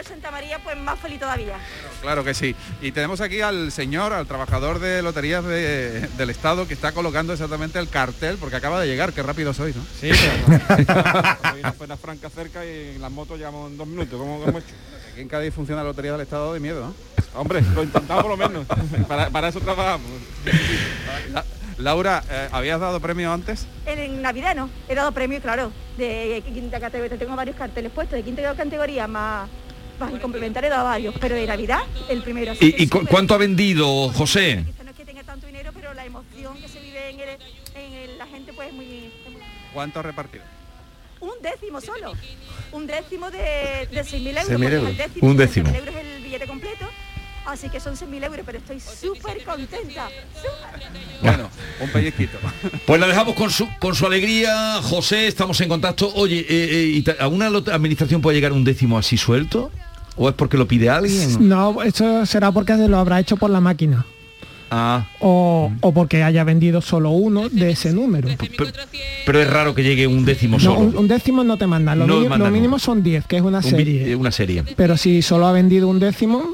Barrio Santa María, pues más feliz todavía. Claro que sí. Y tenemos aquí al señor, al trabajador de loterías de- del Estado, que está colocando exactamente el cartel, porque acaba de llegar, qué rápido soy, ¿no? Sí, pena franca cerca y las motos llevamos en dos minutos. ¿Cómo hemos hecho? Aquí en Cádiz funciona la Lotería del Estado de miedo, ¿no? Hombre, lo intentamos por lo menos. Para, para eso trabajamos. La- Laura, eh, ¿habías dado premio antes? En, en Navidad no, he dado premios, claro, de quinta categoría, tengo varios carteles puestos, de quinta categoría más, más el complementario he dado varios, pero de Navidad el primero. así ¿Y, y cu- cuánto ha vendido, José? No es que tenga tanto dinero, pero la emoción que se vive en, el- en el- la gente pues es muy, es muy- ¿Cuánto has repartido? Un décimo solo, un décimo de, de 6.000 euros. 6.000 porque es euros. el décimo, Un décimo. 6.000 euros es el billete completo, así que son 6.000 euros, pero estoy súper contenta. Bueno, <laughs> un pellizquito. <laughs> Pues la dejamos con su, con su alegría, José, estamos en contacto. Oye, eh, eh, ¿y ta- ¿a una administración puede llegar un décimo así suelto? ¿O es porque lo pide alguien? No, eso será porque lo habrá hecho por la máquina. Ah, O, o porque haya vendido solo uno de ese número. pero es raro que llegue un décimo No, solo. un, un décimo no te mandan. Lo, No mini- mandan lo mínimo son 10, que es una Un serie. eh, una serie. Pero si solo ha vendido un décimo,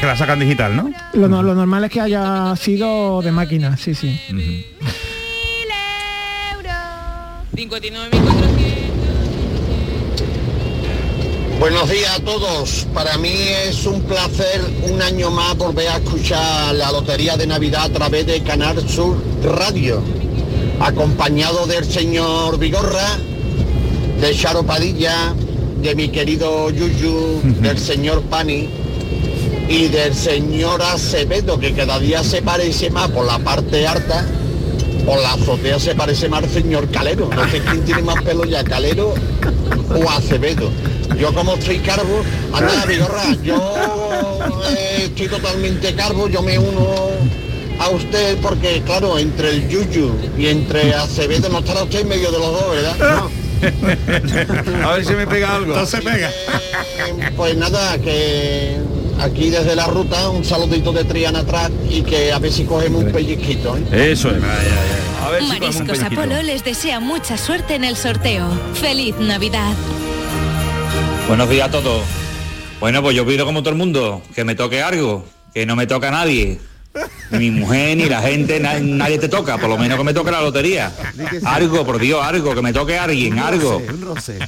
Que la sacan digital, ¿no? lo, no- lo normal es que haya sido de máquina, sí, sí. 59.400. Buenos días a todos. Para mí es un placer un año más volver a escuchar la Lotería de Navidad a través de Canal Sur Radio, acompañado del señor Vigorra, de Charo Padilla, de mi querido Yuyu, del señor Pani y del señor Acevedo, que cada día se parece más por la parte alta, por la azotea se parece más al señor Calero. No sé quién tiene más pelo ya, Calero o Acevedo. Yo como estoy carbo, anda Vigorra, yo eh, estoy totalmente carbo, yo me uno a usted porque claro, entre el Yuyu y entre Acevedo no estará usted en medio de los dos, ¿verdad? No. <laughs> A ver si me pega algo. No se pega. Pues nada, que aquí desde la ruta un saludito de Triana atrás y que a ver si cogemos un pellizquito. ¿eh? Eso es. A ver si Mariscos. Apolo les desea mucha suerte en el sorteo. ¡Feliz Navidad! Buenos días a todos. Bueno, pues yo pido como todo el mundo, que me toque algo, que no me toca a nadie. Ni mi mujer, ni la gente, na- nadie te toca, por lo menos que me toque la lotería. Algo, por Dios, algo, que me toque alguien, algo. Un roce.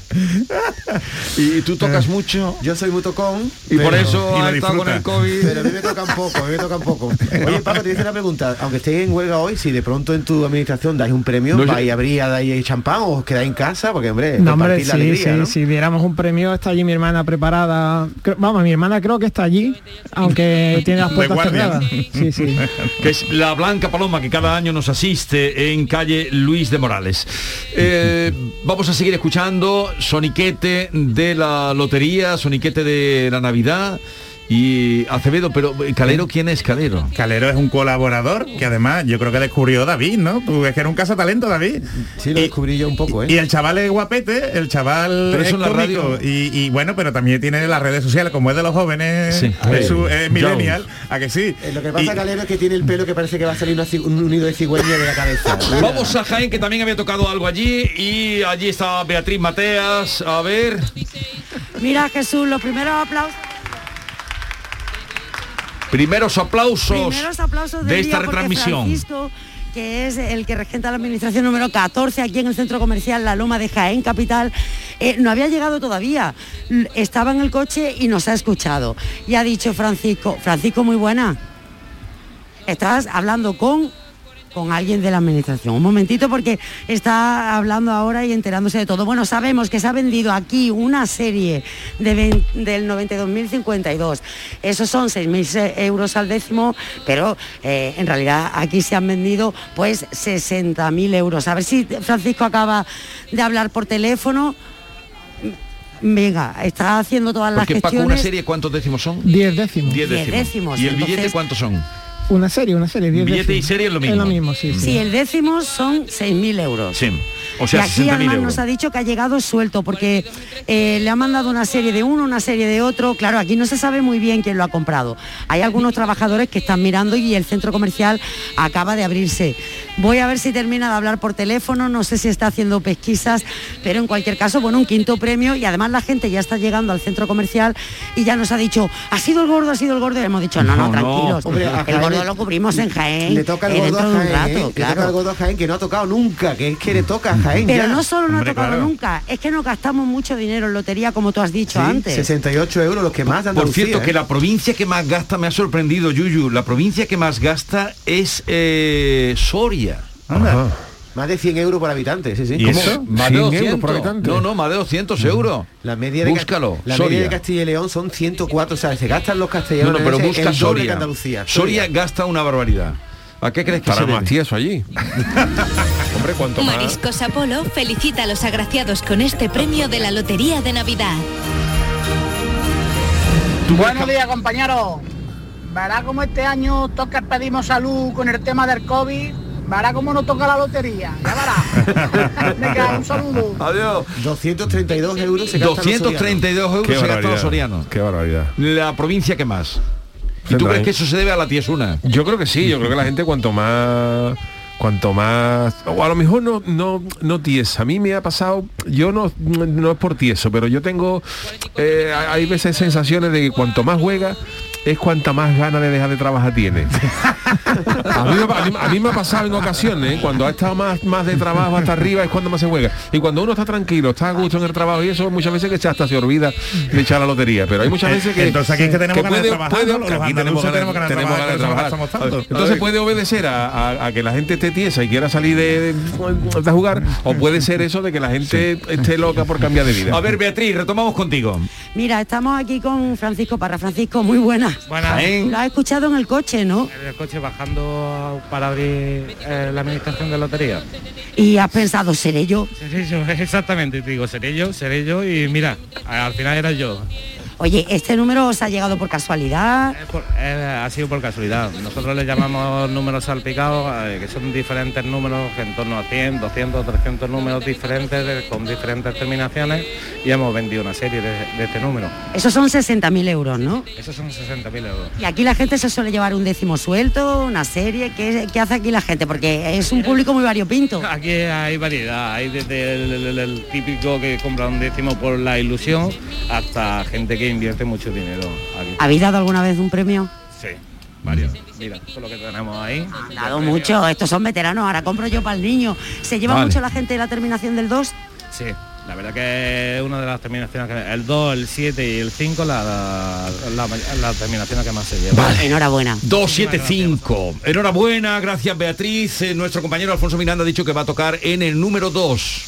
¿Y tú tocas <laughs> mucho? Yo soy muy tocón. Y por eso y estado con el COVID. Pero a mí me tocan poco, a mí me tocan poco. Oye, <laughs> Paco, te hice una pregunta. Aunque estéis en huelga hoy, si de pronto en tu administración dais un premio, No, yo- ¿vais a abrir, dais champán o os quedáis en casa? Porque, hombre, No, hombre, sí, la alegría, sí, ¿no? si viéramos un premio, está allí mi hermana preparada. Creo- vamos, mi hermana creo que está allí, aunque <laughs> tiene las puertas cerradas. Sí, sí. <laughs> que es la Blanca Paloma que cada año nos asiste en calle Luis de Morales. Eh, vamos a seguir escuchando soniquete de la lotería, soniquete de la Navidad. Y Acevedo, pero eh, Calero, ¿quién es Calero? Calero es un colaborador que además yo creo que descubrió David, ¿no? Tú es que era un talento David. Sí, lo descubrí yo un poco, ¿eh? Y el chaval es guapete, el chaval Pero es eso en la radio- Y, y bueno, pero también tiene las redes sociales, como es de los jóvenes, Sí. es, su- es millennial, a que sí. Lo que pasa, Y- Calero, es que tiene el pelo que parece que va a salir una un nido de cigüeña de la cabeza. <laughs> Vamos a Jaén, que también había tocado algo allí, y allí está Beatriz Mateas. A ver, Mira Jesús, los primeros aplausos, primeros aplausos, primeros aplausos de esta retransmisión. Francisco, que es el que regenta la administración número 14 aquí en el centro comercial La Loma de Jaén Capital, eh, no había llegado todavía. Estaba en el coche y nos ha escuchado. Y ha dicho Francisco, Francisco, muy buena. Estás hablando con con alguien de la administración. Un momentito porque está hablando ahora y enterándose de todo. Bueno, sabemos que se ha vendido aquí una serie de vein- del 92.052. Esos son 6.000 euros al décimo, pero eh, en realidad aquí se han vendido pues 60.000 euros. A ver si Francisco acaba de hablar por teléfono. Venga, está haciendo todas las Porque Paco, gestiones. una serie, ¿cuántos décimos son? 10 décimos. Diez Diez décimos. décimos, ¿Y el billete entonces- cuántos son? Una serie, una serie. 10 Billete y décimos. serie es lo mismo. Es lo mismo, sí. sí. Sí, el décimo son 6.000 euros. Sí. O sea, y aquí 60.000 además euros. nos ha dicho que ha llegado suelto porque eh, le ha mandado una serie de uno, una serie de otro. Claro, aquí no se sabe muy bien quién lo ha comprado. Hay algunos trabajadores que están mirando y el centro comercial acaba de abrirse. Voy a ver si termina de hablar por teléfono, no sé si está haciendo pesquisas, pero en cualquier caso, bueno, un quinto premio y además la gente ya está llegando al centro comercial y ya nos ha dicho, ha sido el gordo, ha sido el gordo y hemos dicho, no, no, No, no. tranquilos. Hombre, el Jaén gordo le- lo cubrimos en Jaén. Le toca el eh, gordo a Jaén, rato, ¿eh? Le toca claro. el gordo a Jaén que no ha tocado nunca, que es que le toca a Jaén Pero ya. no solo no Hombre, ha tocado claro. nunca, es que nos gastamos mucho dinero en lotería, como tú has dicho Sí, antes. 68 euros los que más de Por cierto, ¿eh? que la provincia que más gasta me ha sorprendido, Yuyu. La provincia que más gasta es eh, Soria. Más de 100 euros por habitante, sí, sí. ¿Y ¿Cómo? eso? Más de 200. No, no, más de 200 euros. La media de Ca- Búscalo, La Soria. media de Castilla y León son 104, o sea, se gastan los castellanos No, no, pero el busca doble Soria. que Andalucía. Soria gasta una barbaridad. ¿A qué crees que Estará se más debe? tieso allí. <laughs> Hombre, cuanto más... Mariscos Apolo felicita a los agraciados con este premio de la Lotería de Navidad. Buenos días, compañeros. Verá cómo este año toca pedimos salud con el tema del COVID. Verá cómo nos toca la lotería. Ya verá. <laughs> Venga, un saludo. Adiós. 232 euros se gastan los 232 euros se gastan los sorianos. Qué barbaridad. La provincia que más. ¿Y tú crees que eso se debe a la tiesuna? Yo creo que sí, yo creo que la gente cuanto más cuanto más o a lo mejor no no no tiesa a mí me ha pasado yo no no es por tieso pero yo tengo eh, hay veces sensaciones de que cuanto más juega es cuanta más ganas de dejar de trabajar tiene <laughs> a mí, me- a mí- a mí me ha pasado en ocasiones ¿eh? cuando ha estado más más de trabajo hasta arriba es cuando más se juega y cuando uno está tranquilo está a gusto en el trabajo y eso muchas veces que se- hasta se olvida de echar la lotería pero hay muchas veces que Entonces aquí es que tenemos ganas de puede- trabajar, puede- aquí tenemos andaluces ganas- tenemos ganas de trabajar, ganas de trabajar. Entonces puede obedecer a, a- a que la gente esté tiesa y quiera salir de, de- de jugar, o puede ser eso de que la gente esté loca por cambiar de vida. A ver, Beatriz, retomamos contigo. Mira, estamos aquí con Francisco Parra. Francisco, muy buenas. Buenas. Jaén. Lo has escuchado en el coche, ¿no? En el coche bajando para abrir eh, la administración de lotería. Y has pensado, ¿seré yo? Seré yo, <laughs> exactamente, te digo, seré yo, seré yo y mira, al final era yo. Oye, ¿este número os ha llegado por casualidad? Eh, ha sido por casualidad. Nosotros le llamamos números salpicados, eh, que son diferentes números, en torno a 100, 200, 300 números diferentes, con diferentes terminaciones, y hemos vendido una serie de, de este número. Esos son 60.000 euros, ¿no? Esos son 60.000 euros. Y aquí la gente se suele llevar un décimo suelto, una serie. ¿Qué, qué hace aquí la gente? Porque es un público muy variopinto. <laughs> Aquí hay variedad, hay desde el, el- el típico que compra un décimo por la ilusión hasta gente que invierte mucho dinero aquí. ¿Habéis dado alguna vez un premio? Sí, varios. Mira, esto es lo que tenemos ahí. Han dado mucho, estos son veteranos, ahora compro yo para el niño. ¿Se lleva Vale. mucho la gente la terminación del 2? Sí, la verdad que es una de las terminaciones que el 2, el 7 y el 5 la, la, la- las terminaciones que más se llevan. Enhorabuena. 275. Enhorabuena, gracias Beatriz. Eh, nuestro compañero Alfonso Miranda ha dicho que va a tocar en el número 2.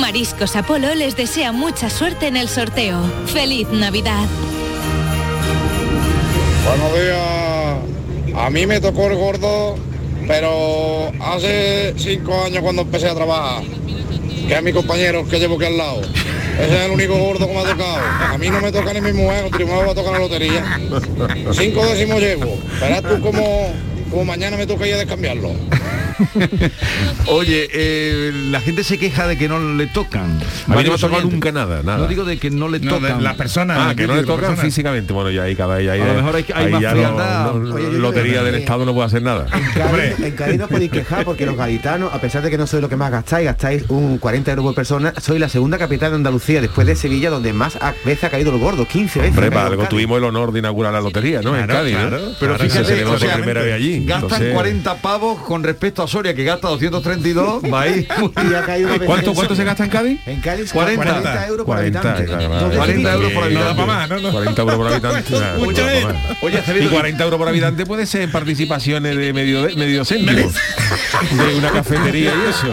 Mariscos Apolo les desea mucha suerte en el sorteo. ¡Feliz Navidad! Buenos días, A mí me tocó el gordo, pero hace cinco años cuando empecé a trabajar, que es mi compañero que llevo aquí al lado. Ese es el único gordo que me ha tocado. A mí no me toca ni mi mujer, otro me va a tocar la lotería. Cinco décimos llevo. Verás tú como, como mañana me toca ir a descambiarlo. <laughs> Oye, eh, la gente se queja de que no le tocan. A mí no me ha tocado nunca nada, nada. No digo de que no le No, tocan. las personas. Ah, que no le tocan físicamente. Bueno, ya ahí cada vez A lo mejor hay- hay más ya frialdad. no- no- Oye, yo lotería del Estado no puede hacer nada. En Cádiz, no podéis quejar porque los gaditanos, a pesar de que no sois lo que más gastáis, gastáis un 40 euros por persona, sois la segunda capital de Andalucía después de Sevilla donde más a- veces ha caído el gordo, 15 veces. Hombre, para algo tuvimos el honor de inaugurar la lotería, ¿no? en Claro, Cádiz. Pero Claro, fíjate, se o sea, primera vez allí. Gastan Entonces, 40 pavos con respecto a Soria, que gasta 232, va ahí. <laughs> ¿Cuánto, ¿Cuánto se gasta en Cádiz? En Cádiz 40. 40, euros por 40, habitante. claro, Dos de 40 Sevilla. euros por No habitante. más, ¿no? no. 40 euros por habitante. <laughs> no. Oye, Y Acevedo, 40 euros por habitante puede ser participaciones de medio, de, medio céntimo <laughs> de una cafetería y eso.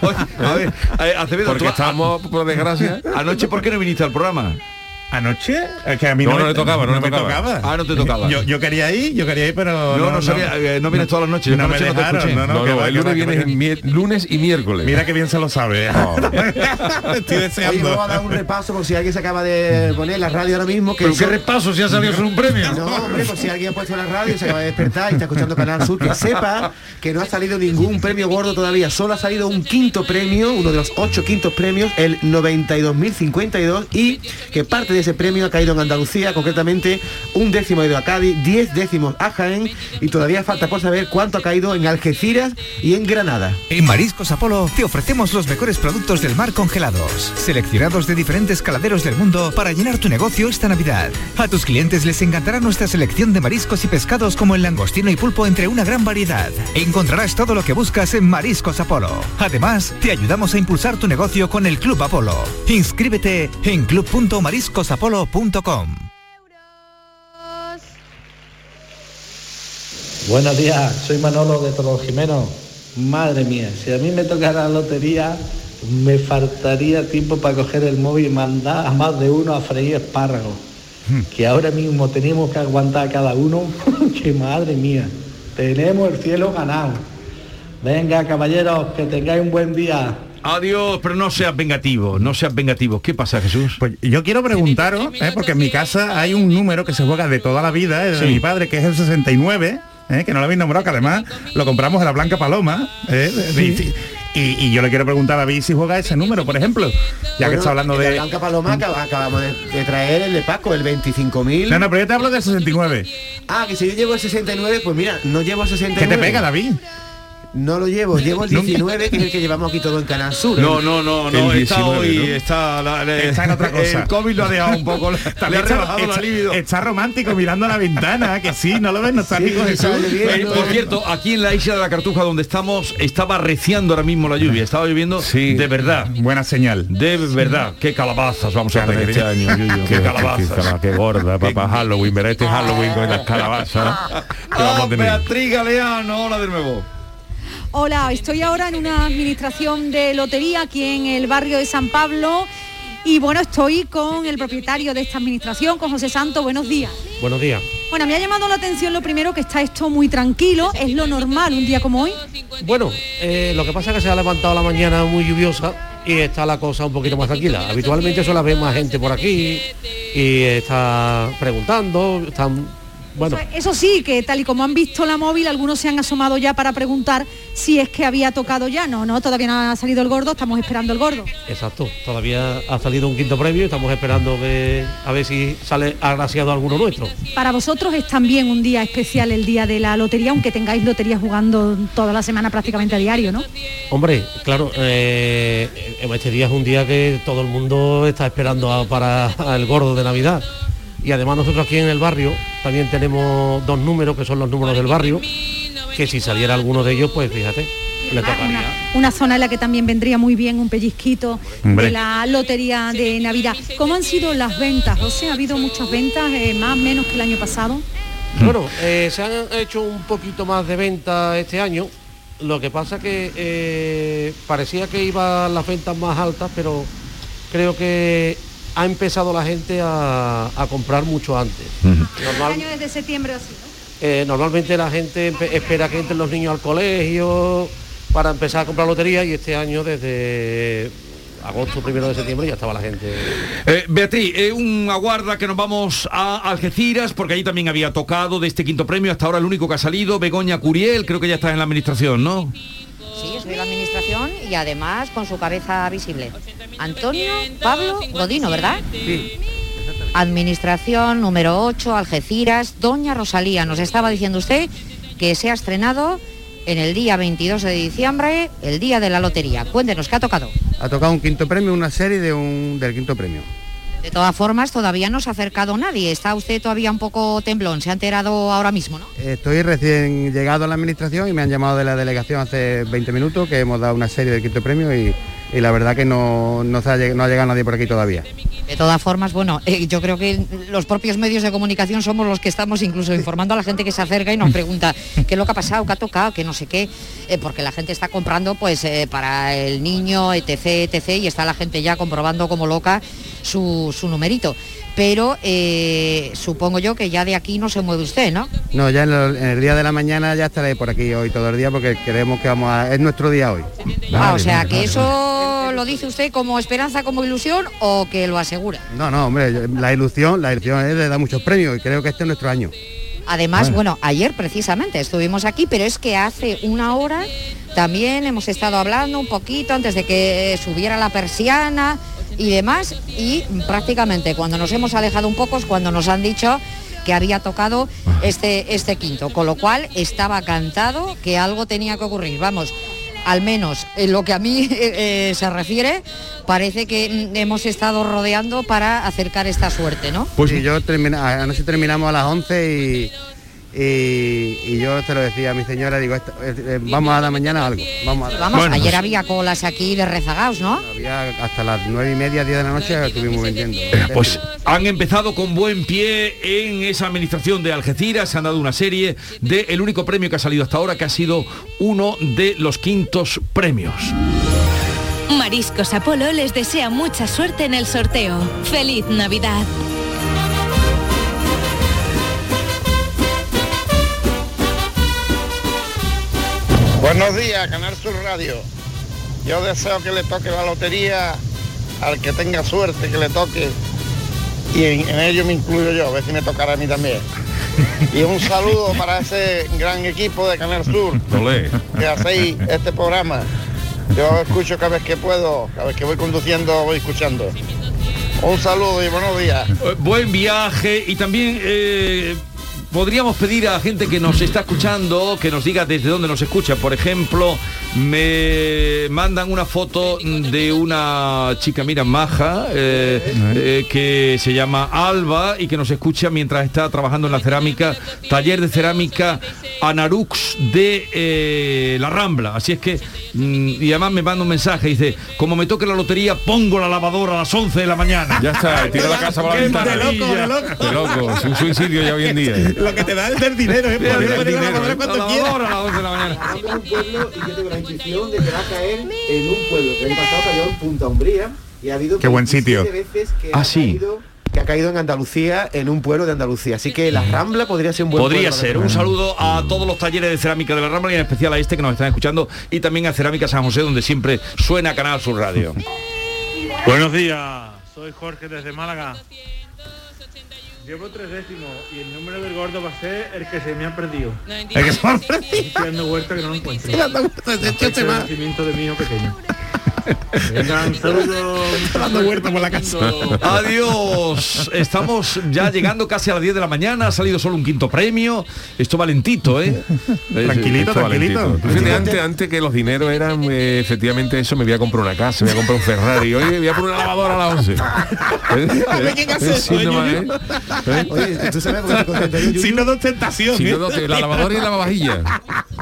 porque- Oye, a ver, eh, Acevedo, Porque estamos, por desgracia. anoche, ¿por qué no viniste al programa? Anoche, es que a mí No, no, no me- le tocaba, no le me tocaba. Ah, no te tocaba. Yo, yo quería ir, yo quería ir, pero No, no sabía, eh, no vienes todas las noches, yo No me anoche no te dejaron, escuché. no, no, No, que no, va, el que lunes va, que viene va. mi- lunes y miércoles. Mira que bien se lo sabe. ¿eh? <laughs> Estoy Oye, deseando. vamos a dar un repaso por si alguien se acaba de poner la radio ahora mismo. Que ¿Pero qué repaso si ha salido un premio? No, hombre, por si alguien ha puesto la radio y se acaba de despertar y está escuchando Canal Sur, que sepa que no ha salido ningún premio gordo todavía. Solo ha salido un quinto premio, uno de los ocho quintos premios, el 92.052, y que parte de ese premio ha caído en Andalucía, concretamente un décimo ha ido a Cádiz, diez décimos a Jaén, y todavía falta por saber cuánto ha caído en Algeciras y en Granada. En Mariscos Apolo te ofrecemos los mejores productos del mar congelados, seleccionados de diferentes caladeros del mundo para llenar tu negocio esta Navidad. A tus clientes les encantará nuestra selección de mariscos y pescados como el langostino y pulpo entre una gran variedad. Encontrarás todo lo que buscas en Mariscos Apolo. Además, te ayudamos a impulsar tu negocio con el Club Apolo. Inscríbete en club.mariscosapolo.com. Buenos días, soy Manolo de Torrejimeno. Madre mía, si a mí me tocara la lotería, me faltaría tiempo para coger el móvil y mandar a más de uno a freír espárragos. Que ahora mismo tenemos que aguantar cada uno, <laughs> que madre mía, tenemos el cielo ganado. Venga, caballeros, que tengáis un buen día. Adiós, pero no seas vengativo, no seas vengativo. ¿Qué pasa, Jesús? Pues yo quiero preguntaros, ¿eh? porque en mi casa hay un número que se juega de toda la vida, ¿eh? de Sí. mi padre, que es el 69, ¿eh? que no lo habéis nombrado, que además lo compramos en la Blanca Paloma. ¿eh? Y, y- y yo le quiero preguntar a David si juega ese número, por ejemplo, ya que está hablando de... La Blanca Paloma acab- acabamos de, de traer el de Paco, el 25.000. No, no, pero yo te hablo del 69. Ah, que si yo llevo el 69, pues mira, no llevo el 69. ¿Qué te pega, David? No lo llevo, llevo el <laughs> 19, que es el que llevamos aquí todo en Canal Sur. No, no, no, no, el está 19, hoy, ¿no? está, la- le- Está en otra <laughs> cosa. El COVID lo ha dejado un poco, <laughs> le ha está, rebajado la está- libido. está romántico mirando a la ventana, que sí, no lo ves, no está Sí, Jesús. Eh, por cierto, aquí en la isla de la Cartuja donde estamos estaba reciando ahora mismo la lluvia, estaba lloviendo Sí. de verdad. Buena señal. De verdad, qué calabazas vamos a tener este año, Yuyu, Qué, qué qué, calabazas. cala- qué gorda, papá Halloween, verá este Halloween con las calabazas que vamos Ah, a tener. Beatriz Galeano, hola de nuevo. Hola, estoy ahora en una administración de lotería aquí en el barrio de San Pablo y bueno, estoy con el propietario de esta administración, con José Santo. Buenos días. Buenos días. Bueno, me ha llamado la atención lo primero que está esto muy tranquilo, es lo normal un día como hoy. Bueno, eh, lo que pasa es que se ha levantado la mañana muy lluviosa y está la cosa un poquito más tranquila. Habitualmente suele haber más gente por aquí y está preguntando, están... Bueno, Eso sí, que tal y como han visto la móvil, algunos se han asomado ya para preguntar si es que había tocado ya. No, no, todavía no ha salido el gordo, estamos esperando el gordo. exacto. Todavía ha salido un quinto premio y estamos esperando que a ver si sale agraciado alguno nuestro. Para vosotros es también un día especial el día de la lotería, aunque tengáis lotería jugando toda la semana prácticamente a diario, ¿no? Hombre, claro, eh, este día es un día que todo el mundo está esperando a- para el gordo de Navidad. Y además nosotros aquí en el barrio también tenemos dos números, que son los números del barrio, que si saliera alguno de ellos, pues fíjate, le tocaría. Una zona en la que también vendría muy bien un pellizquito Hombre. de la lotería de Navidad. ¿Cómo han sido las ventas? José, ¿ha habido muchas ventas, eh, más menos que el año pasado? Bueno, eh, se han hecho un poquito más de venta este año. Lo que pasa que eh, parecía que iban las ventas más altas, pero creo que ha empezado la gente a, a comprar mucho antes. Normal- año desde septiembre así, ¿no? Eh, normalmente la gente espera que entren los niños al colegio para empezar a comprar lotería y este año desde agosto, primero de septiembre ya estaba la gente. Eh, Beatriz, eh, un aguarda que nos vamos a Algeciras, porque allí también había tocado de este quinto premio, hasta ahora el único que ha salido, Begoña Curiel, creo que ya está en la administración, ¿no? Sí, estoy en la administración y además con su cabeza visible. Antonio Pablo Godino, ¿verdad? Sí. Administración número 8, Algeciras. Doña Rosalía, nos estaba diciendo usted que se ha estrenado en el día 22 de diciembre, el día de la lotería. Cuéntenos, ¿qué ha tocado? Ha tocado un quinto premio, una serie de un, del quinto premio. De todas formas, todavía no se ha acercado nadie. Está usted todavía un poco temblón. Se ha enterado ahora mismo, ¿no? Estoy recién llegado a la administración y me han llamado de la delegación hace 20 minutos que hemos dado una serie del quinto premio y, y la verdad que no, no, ha, no llegado nadie por aquí todavía. De todas formas, bueno, eh, yo creo que los propios medios de comunicación somos los que estamos incluso informando a la gente que se acerca y nos pregunta qué es lo que ha pasado, qué ha tocado, que no sé qué, eh, porque la gente está comprando pues eh, para el niño, etc, etc, y está la gente ya comprobando como loca su, su numerito. Pero eh, supongo yo que ya de aquí no se mueve usted, ¿no? No, ya en, el- en el día de la mañana ya estaré por aquí hoy todo el día porque creemos que vamos a... es nuestro día hoy. Ah, o sea, que eso lo dice usted como esperanza, como ilusión o que lo asegura. No, no, hombre, la ilusión, la ilusión es de dar muchos premios y creo que este es nuestro año. Además, bueno, ayer precisamente estuvimos aquí, pero es que hace una hora también hemos estado hablando un poquito antes de que subiera la persiana y demás, y prácticamente cuando nos hemos alejado un poco es cuando nos han dicho que había tocado este, este quinto, con lo cual estaba cantado que algo tenía que ocurrir. Vamos, al menos en lo que a mí <laughs> eh, eh, se refiere, parece que mm, hemos estado rodeando para acercar esta suerte, ¿no? Pues sí, yo termina, anoche terminamos a las 11 y, y, y yo te lo decía a mi señora, digo, esto- eh, eh, vamos a dar mañana algo. Vamos, a Vamos, ayer había colas aquí de rezagados, ¿no? había hasta las nueve y media, 10 de la noche estuvimos vendiendo. Pues han empezado con buen pie en esa administración de Algeciras, se han dado una serie de el único premio que ha salido hasta ahora, que ha sido uno de los quintos premios. Mariscos Apolo les desea mucha suerte en el sorteo. ¡Feliz Navidad! Buenos días, Canal Sur Radio. Yo deseo que le toque la lotería al que tenga suerte, que le toque. Y en, en ello me incluyo yo, a ver si me tocará a mí también. Y un saludo para ese gran equipo de Canal Sur Olé. que hacéis este programa. Yo escucho cada vez que puedo, cada vez que voy conduciendo voy escuchando. Un saludo y buenos días. Eh, Buen viaje y también eh, podríamos pedir a la gente que nos está escuchando que nos diga desde dónde nos escucha. Por ejemplo, me mandan una foto de una chica, mira, maja, eh, eh, que se llama Alba y que nos escucha mientras está trabajando en la cerámica, taller de cerámica Anarux de eh, La Rambla. Así es que, mm, y además me manda un mensaje, dice, como me toque la lotería, pongo la lavadora a las 11 de la mañana. Ya está, tira la casa por la ¡Qué ventana. maravilla! De loco, de loco. Es un suicidio ya hoy en día. <laughs> Lo que te da es del dinero, ¿eh? Poder mira, poner la lavadora ¿eh? cuando quieras. a las 11 de la mañana. Un pueblo y yo tengo la intuición de que va a caer en un pueblo. El pasado cayó en Punta Umbría y ha habido Qué buen 27 sitio. veces que Ah, ha sí. caído que ha caído en Andalucía, en un pueblo de Andalucía. Así que la Rambla podría ser un buen Podría pueblo ser. Un saludo a todos los talleres de cerámica de la Rambla y en especial a este que nos están escuchando y también a Cerámica San José donde siempre suena Canal Sur Radio. Buenos días, soy Jorge desde Málaga. Llevo tres décimos y el número del gordo va a ser el que se me ha perdido. El que se me ha perdido. Estoy dando vuelta que no lo encuentro. Vueltas, ha- nacimiento de mi hijo pequeño. Venga, un saludo. <laughs> Está dando vueltas por la casa. Adiós. Estamos ya llegando casi a las 10 de la mañana. Ha salido solo un quinto premio. Esto valentito, ¿eh? Tranquilito, Esto tranquilito. valentito. Fíjate, antes, antes que los dineros eran eh, efectivamente eso, me voy a comprar una casa, me voy a comprar un Ferrari, oye, voy a poner una lavadora a las 11. <laughs> A ver quién hace eso, Sí, nomás, Yuyu. ¿eh? <laughs> Oye, tú sabes? Signo de ostentación. Si ¿eh? no, no, te- la lavadora y la lavavajilla.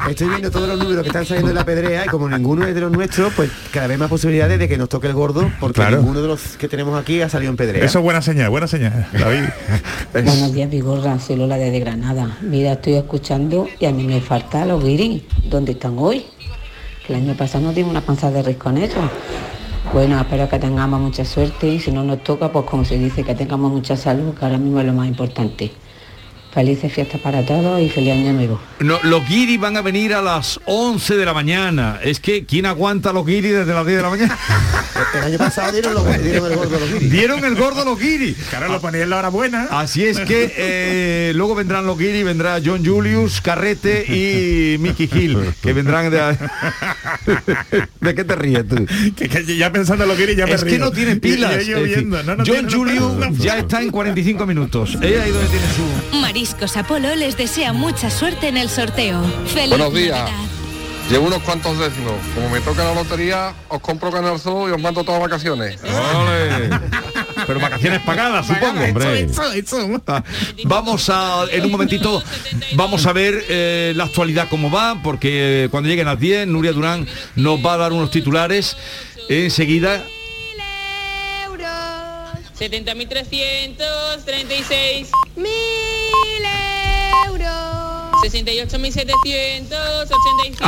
Estoy viendo todos los números que están saliendo en la pedrea y como ninguno es de los nuestros, pues cada vez más posibilidades de que nos toque el gordo, porque Claro. ninguno de los que tenemos aquí ha salido en pedrea. Eso es buena señal, buena señal, David. <laughs> Buenos días, Vigorra, soy Lola desde Granada. Mira, estoy escuchando y a mí me falta los guiris. ¿Dónde están hoy? Que el año pasado no dimos una panza de ris con ellos. Bueno, espero que tengamos mucha suerte y si no nos toca, pues como se dice, que tengamos mucha salud, que ahora mismo es lo más importante. Felices fiestas para todos y feliz año nuevo. No, los guiris van a venir a las 11 de la mañana. Es que, ¿quién aguanta los guiris desde las 10 de la mañana? <laughs> El año pasado dieron, los- dieron el gordo a los guiris. Dieron el gordo a los guiris. Claro, lo ponían en la hora buena. Así es que eh, luego vendrán los guiris, vendrá John Julius, Carrete y Mickey Hill, que vendrán de... <laughs> ¿De qué te ríes tú? Que, que ya pensando en lo que ya me es que no tiene <laughs> Y- y pilas. yo es decir, viendo, no, no John tiene- Julius ya está en 45 minutos. Es ahí donde tiene su... Mariscos Apolo les desea mucha suerte en el sorteo. ¡Feliz Buenos días. Navidad! Llevo unos cuantos décimos. Como me toca la lotería, os compro Canal Sur y os mando todas vacaciones. <laughs> Pero vacaciones pagadas, supongo, hombre. Vamos a, en un momentito, vamos a ver eh, la actualidad cómo va, porque cuando lleguen las 10, Nuria Durán nos va a dar unos titulares. Enseguida, 70.336 mil euros. 68.785